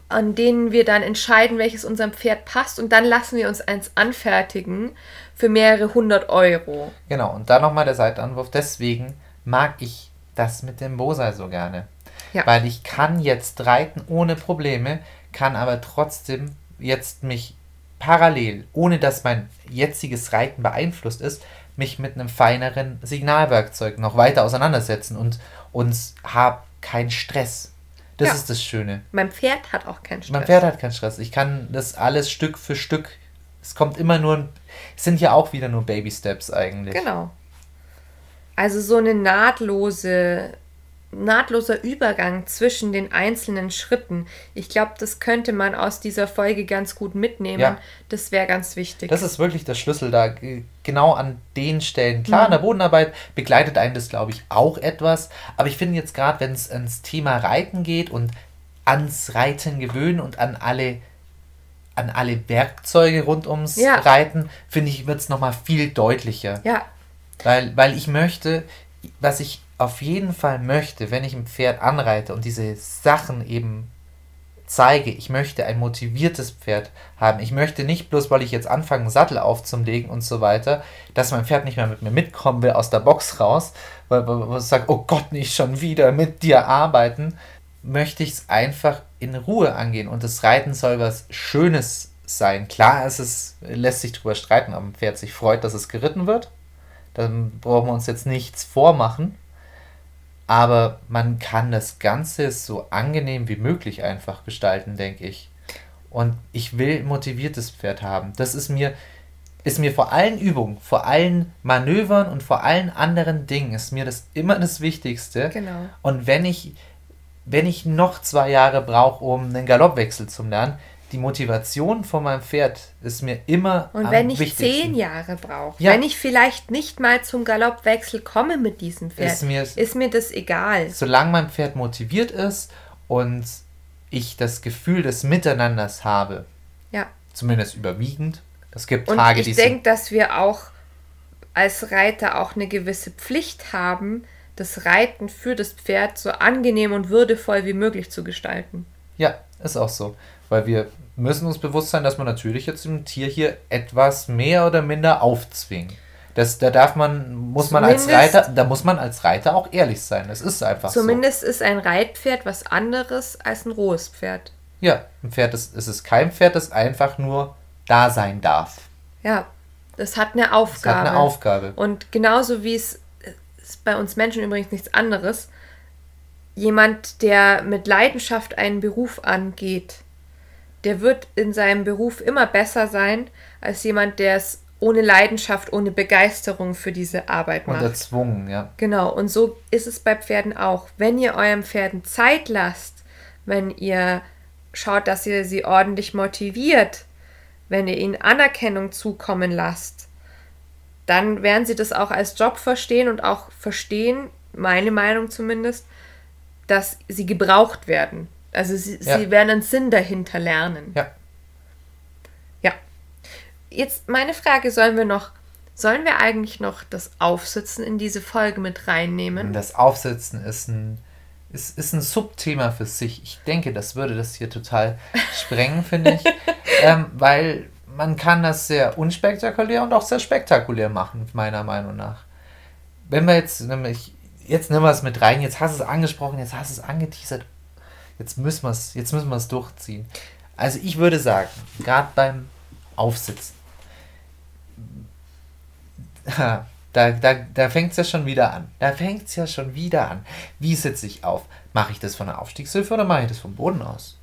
an denen wir dann entscheiden, welches unserem Pferd passt. Und dann lassen wir uns eins anfertigen für mehrere hundert Euro. Genau, und da nochmal der Seitenanwurf. Deswegen mag ich das mit dem Bosai so gerne. Ja. Weil ich kann jetzt reiten ohne Probleme, kann aber trotzdem jetzt mich parallel, ohne dass mein jetziges Reiten beeinflusst ist, mich mit einem feineren Signalwerkzeug noch weiter auseinandersetzen und uns habe keinen Stress. Das ja. ist das Schöne. Mein Pferd hat auch keinen Stress. Mein Pferd hat keinen Stress. Ich kann das alles Stück für Stück. Es kommt immer nur, es sind ja auch wieder nur Baby Steps eigentlich. Genau. Also so eine nahtlose nahtloser Übergang zwischen den einzelnen Schritten. Ich glaube, das könnte man aus dieser Folge ganz gut mitnehmen. Ja. Das wäre ganz wichtig. Das ist wirklich der Schlüssel da, genau an den Stellen. Klar, mhm. in der Bodenarbeit begleitet einen das, glaube ich, auch etwas. Aber ich finde jetzt gerade, wenn es ans Thema Reiten geht und ans Reiten gewöhnen und an alle an alle Werkzeuge rund ums ja. Reiten, finde ich, wird es nochmal viel deutlicher. Ja. Weil, weil ich möchte, was ich auf jeden Fall möchte, wenn ich ein Pferd anreite und diese Sachen eben zeige, ich möchte ein motiviertes Pferd haben. Ich möchte nicht bloß, weil ich jetzt anfange, einen Sattel aufzulegen und so weiter, dass mein Pferd nicht mehr mit mir mitkommen will aus der Box raus, weil, ich sage, oh Gott, nicht schon wieder mit dir arbeiten, möchte ich es einfach in Ruhe angehen und das Reiten soll was Schönes sein. Klar, es lässt sich darüber streiten, ob ein Pferd sich freut, dass es geritten wird. Dann brauchen wir uns jetzt nichts vormachen aber man kann das Ganze so angenehm wie möglich einfach gestalten, denke ich. Und ich will ein motiviertes Pferd haben. Das ist mir, ist mir vor allen Übungen, vor allen Manövern und vor allen anderen Dingen ist mir das immer das Wichtigste. Genau. Und wenn ich, wenn ich noch zwei Jahre brauche, um einen Galoppwechsel zu lernen, die Motivation von meinem Pferd ist mir immer Und wenn ich zehn Jahre brauche, ja. wenn ich vielleicht nicht mal zum Galoppwechsel komme mit diesem Pferd, ist mir, ist mir das egal. Solange mein Pferd motiviert ist und ich das Gefühl des Miteinanders habe, ja. zumindest überwiegend. Es gibt und Tage, ich denke, dass wir auch als Reiter auch eine gewisse Pflicht haben, das Reiten für das Pferd so angenehm und würdevoll wie möglich zu gestalten. Ja, ist auch so. Weil wir müssen uns bewusst sein, dass man natürlich jetzt dem Tier hier etwas mehr oder minder aufzwingen. Das, da darf man, muss man als Reiter, da muss man als Reiter auch ehrlich sein. Das ist einfach zumindest so. Zumindest ist ein Reitpferd was anderes als ein rohes Pferd. Ja, ein Pferd ist, es ist kein Pferd, das einfach nur da sein darf. Ja, das hat eine Aufgabe. Das hat eine Aufgabe. Und genauso wie es ist bei uns Menschen übrigens nichts anderes. Jemand, der mit Leidenschaft einen Beruf angeht, der wird in seinem Beruf immer besser sein als jemand, der es ohne Leidenschaft, ohne Begeisterung für diese Arbeit macht. Und erzwungen, ja. Genau, und so ist es bei Pferden auch. Wenn ihr eurem Pferden Zeit lasst, wenn ihr schaut, dass ihr sie ordentlich motiviert, wenn ihr ihnen Anerkennung zukommen lasst, dann werden sie das auch als Job verstehen und auch verstehen, meine Meinung zumindest, dass sie gebraucht werden. Also sie, ja. sie werden einen Sinn dahinter lernen. Ja. Ja. Jetzt meine Frage, sollen wir noch, sollen wir eigentlich noch das Aufsitzen in diese Folge mit reinnehmen? Das Aufsitzen ist ein, ist, ist ein Subthema für sich. Ich denke, das würde das hier total sprengen, finde ich. ähm, weil man kann das sehr unspektakulär und auch sehr spektakulär machen, meiner Meinung nach. Wenn wir jetzt nämlich, jetzt nehmen wir es mit rein, jetzt hast du es angesprochen, jetzt hast du es angeteasert, jetzt müssen wir es, jetzt müssen wir es durchziehen. Also ich würde sagen, gerade beim Aufsitzen, da, da, da fängt es ja schon wieder an. Da fängt es ja schon wieder an. Wie sitze ich auf? Mache ich das von der Aufstiegshilfe oder mache ich das vom Boden aus?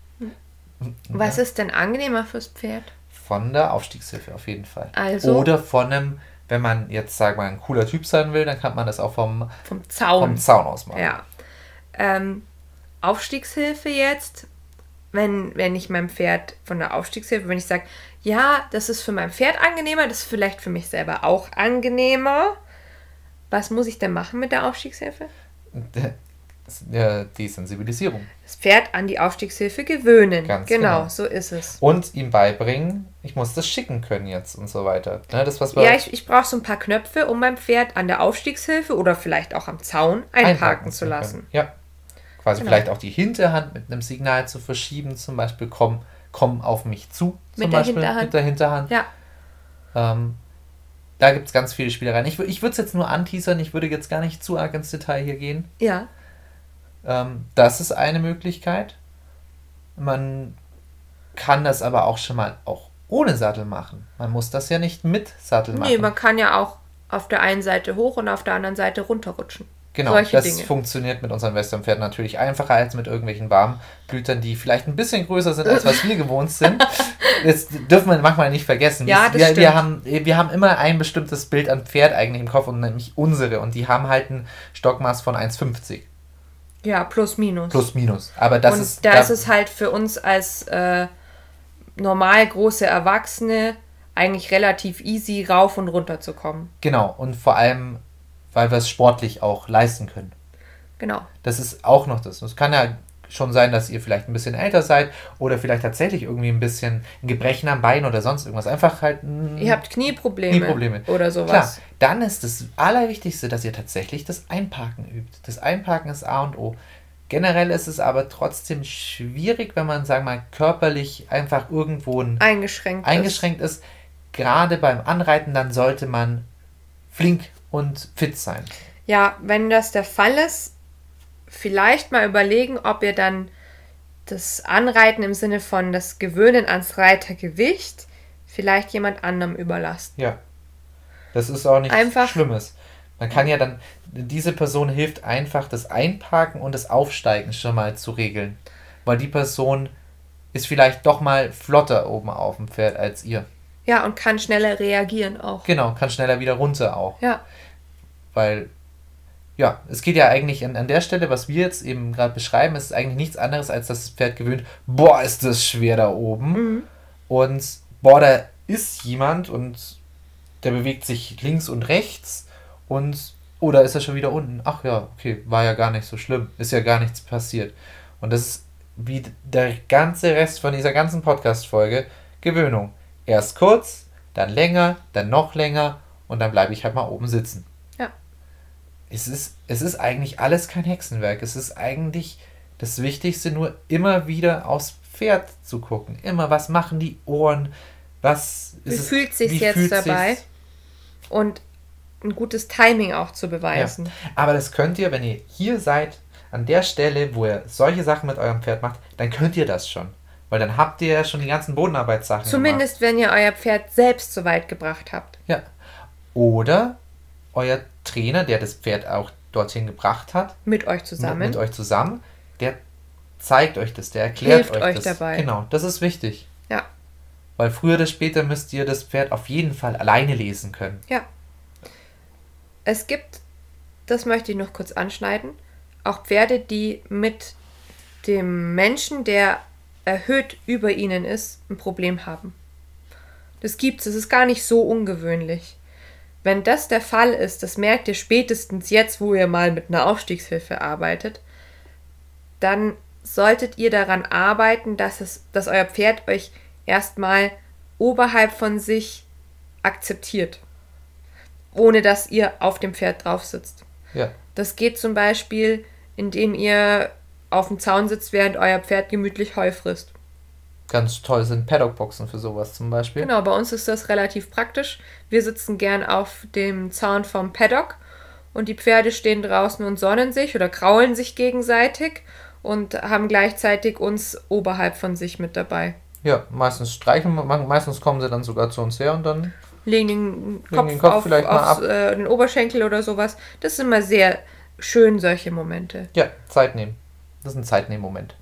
Was ist denn angenehmer fürs Pferd? Von der Aufstiegshilfe auf jeden Fall. Also, Oder von einem, wenn man jetzt, sagen wir mal, ein cooler Typ sein will, dann kann man das auch vom, vom Zaun, vom Zaun aus machen. Ja. Ähm, Aufstiegshilfe jetzt, wenn, wenn ich meinem Pferd von der Aufstiegshilfe, wenn ich sage, ja, das ist für mein Pferd angenehmer, das ist vielleicht für mich selber auch angenehmer. Was muss ich denn machen mit der Aufstiegshilfe? die Sensibilisierung. Das Pferd an die Aufstiegshilfe gewöhnen. Ganz genau, genau, so ist es. Und ihm beibringen, ich muss das schicken können jetzt und so weiter. Ne, das, was ja, ich, ich brauche so ein paar Knöpfe, um mein Pferd an der Aufstiegshilfe oder vielleicht auch am Zaun einparken, einparken zu lassen. Ja. Quasi genau. vielleicht auch die Hinterhand mit einem Signal zu verschieben, zum Beispiel komm, komm auf mich zu. mit Beispiel, der Hinterhand. Mit der Hinterhand. Ja. Ähm, da gibt es ganz viele Spielereien. Ich, ich würde es jetzt nur anteasern, ich würde jetzt gar nicht zu arg ins Detail hier gehen. Ja. Ähm, das ist eine Möglichkeit. Man kann das aber auch schon mal auch ohne Sattel machen. Man muss das ja nicht mit Sattel machen. Nee, man kann ja auch auf der einen Seite hoch und auf der anderen Seite runterrutschen. Genau, Solche das Dinge. funktioniert mit unseren Westernpferden natürlich einfacher als mit irgendwelchen Warmblütern, die vielleicht ein bisschen größer sind, als was wir gewohnt sind. Jetzt dürfen wir manchmal nicht vergessen. Ja, wir, wir, haben, wir haben immer ein bestimmtes Bild an Pferd eigentlich im Kopf und nämlich unsere. Und die haben halt ein Stockmaß von 1,50. Ja, plus minus. Plus minus. Aber das und ist. Da, da ist es halt für uns als äh, normal große Erwachsene eigentlich relativ easy rauf und runter zu kommen. Genau, und vor allem, weil wir es sportlich auch leisten können. Genau. Das ist auch noch das. Es kann ja schon sein, dass ihr vielleicht ein bisschen älter seid oder vielleicht tatsächlich irgendwie ein bisschen ein Gebrechen am Bein oder sonst irgendwas. Einfach halt. Ihr habt Knieprobleme. Knieprobleme. Oder sowas. Klar, dann ist das Allerwichtigste, dass ihr tatsächlich das Einparken übt. Das Einparken ist A und O. Generell ist es aber trotzdem schwierig, wenn man, sagen wir mal, körperlich einfach irgendwo ein eingeschränkt, eingeschränkt ist. ist. Gerade beim Anreiten, dann sollte man flink und fit sein. Ja, wenn das der Fall ist, vielleicht mal überlegen, ob ihr dann das Anreiten im Sinne von das Gewöhnen ans Reitergewicht vielleicht jemand anderem überlasst. Ja. Das ist auch nichts einfach, Schlimmes. Man kann ja dann, diese Person hilft einfach, das Einparken und das Aufsteigen schon mal zu regeln. Weil die Person ist vielleicht doch mal flotter oben auf dem Pferd als ihr. Ja, und kann schneller reagieren auch. Genau, kann schneller wieder runter auch. Ja. Weil ja, es geht ja eigentlich an, an der Stelle, was wir jetzt eben gerade beschreiben, ist eigentlich nichts anderes, als dass das Pferd gewöhnt, boah, ist das schwer da oben. Mhm. Und boah, da ist jemand und der bewegt sich links und rechts und oder ist er schon wieder unten? Ach ja, okay, war ja gar nicht so schlimm, ist ja gar nichts passiert. Und das ist wie der ganze Rest von dieser ganzen Podcast-Folge Gewöhnung. Erst kurz, dann länger, dann noch länger und dann bleibe ich halt mal oben sitzen. Ja. Es ist, es ist eigentlich alles kein Hexenwerk. Es ist eigentlich das Wichtigste, nur immer wieder aufs Pferd zu gucken. Immer, was machen die Ohren? Was Wie es- fühlt sich jetzt fühlt dabei? sich's? Und ein gutes Timing auch zu Ja. beweisen. Aber das könnt ihr, wenn ihr hier seid, an der Stelle, wo ihr solche Sachen mit eurem Pferd macht, dann könnt ihr das schon. Weil dann habt ihr ja schon die ganzen Bodenarbeitssachen Zumindest wenn ihr euer Pferd selbst so weit gebracht habt. gemacht. Ja. Oder euer Trainer, der das Pferd auch dorthin gebracht hat, Mit euch zusammen. mit, mit euch zusammen, der zeigt euch das, der erklärt Hilft euch, euch das. dabei. Genau, das ist wichtig. Ja. Weil früher oder später müsst ihr das Pferd auf jeden Fall alleine lesen können. Ja. Es gibt, das möchte ich noch kurz anschneiden, auch Pferde, die mit dem Menschen, der erhöht über ihnen ist, ein Problem haben. Das gibt's, das ist gar nicht so ungewöhnlich. Wenn das der Fall ist, das merkt ihr spätestens jetzt, wo ihr mal mit einer Aufstiegshilfe arbeitet, dann solltet ihr daran arbeiten, dass, es, dass euer Pferd euch erstmal oberhalb von sich akzeptiert, ohne dass ihr auf dem Pferd drauf sitzt. Ja. Das geht zum Beispiel, indem ihr auf dem Zaun sitzt, während euer Pferd gemütlich Heu frisst. Ganz toll sind Paddockboxen für sowas zum Beispiel. Genau, bei uns ist das relativ praktisch. Wir sitzen gern auf dem Zaun vom Paddock und die Pferde stehen draußen und sonnen sich oder kraulen sich gegenseitig und haben gleichzeitig uns oberhalb von sich mit dabei. Ja, meistens streichen, meistens kommen sie dann sogar zu uns her und dann Legen den Kopf, den Kopf auf, vielleicht mal auf äh, den Oberschenkel oder sowas. Das ist immer sehr schön, solche Momente. Ja, Zeit nehmen. Das ist ein Zeitnehmen-Moment.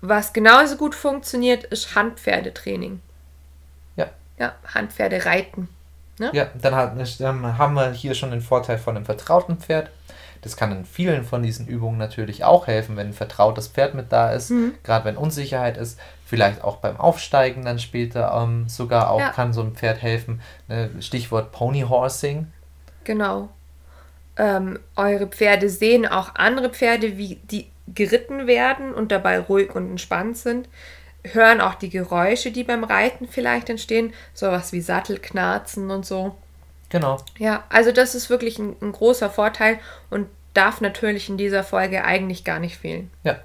Was genauso gut funktioniert, ist Handpferdetraining. Ja. Ja, Handpferde reiten. Ja, dann hat- dann haben wir hier schon den Vorteil von einem vertrauten Pferd. Das kann in vielen von diesen Übungen natürlich auch helfen, wenn ein vertrautes Pferd mit da ist. Mhm. Gerade wenn Unsicherheit ist. Vielleicht auch beim Aufsteigen dann später ähm, sogar auch Ja. kann so ein Pferd helfen. Ne, Stichwort Ponyhorsing. Genau. Ähm, eure Pferde sehen auch andere Pferde, wie die geritten werden und dabei ruhig und entspannt sind. Hören auch die Geräusche, die beim Reiten vielleicht entstehen. Sowas wie Sattelknarzen und so. Genau. Ja, also das ist wirklich ein, ein großer Vorteil und darf natürlich in dieser Folge eigentlich gar nicht fehlen. Ja.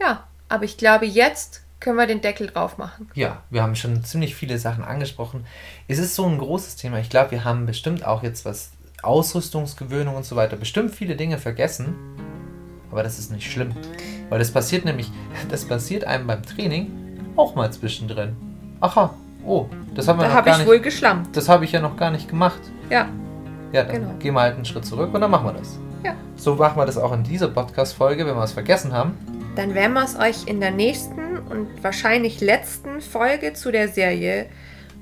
Ja, aber ich glaube, jetzt können wir den Deckel drauf machen. Ja, wir haben schon ziemlich viele Sachen angesprochen. Es ist so ein großes Thema. Ich glaube, wir haben bestimmt auch jetzt was Ausrüstungsgewöhnung und so weiter, bestimmt viele Dinge vergessen. Aber das ist nicht schlimm. Weil das passiert nämlich, das passiert einem beim Training auch mal zwischendrin. Aha, oh, das haben wir Da noch habe gar ich wohl nicht. geschlammt. Das habe ich ja noch gar nicht gemacht. Ja, Ja, dann Genau. gehen wir halt einen Schritt zurück und dann machen wir das. ja. So machen wir das auch in dieser Podcast-Folge, wenn wir es vergessen haben. Dann werden wir es euch in der nächsten und wahrscheinlich letzten Folge zu der Serie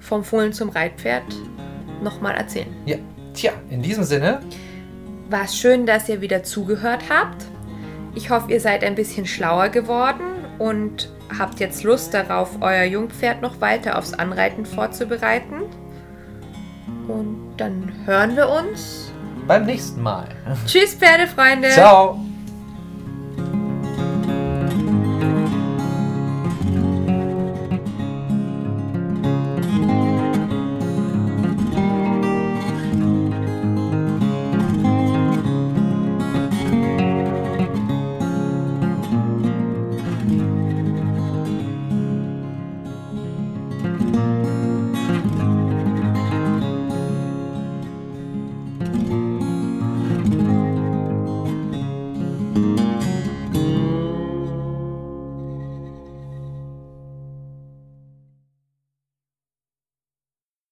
vom Fohlen zum Reitpferd nochmal erzählen. Ja, tja, in diesem Sinne, War es schön, dass ihr wieder zugehört habt. Ich hoffe, ihr seid ein bisschen schlauer geworden und habt jetzt Lust darauf, euer Jungpferd noch weiter aufs Anreiten vorzubereiten. Und dann hören wir uns. beim nächsten Mal. Tschüss, Pferdefreunde! Ciao!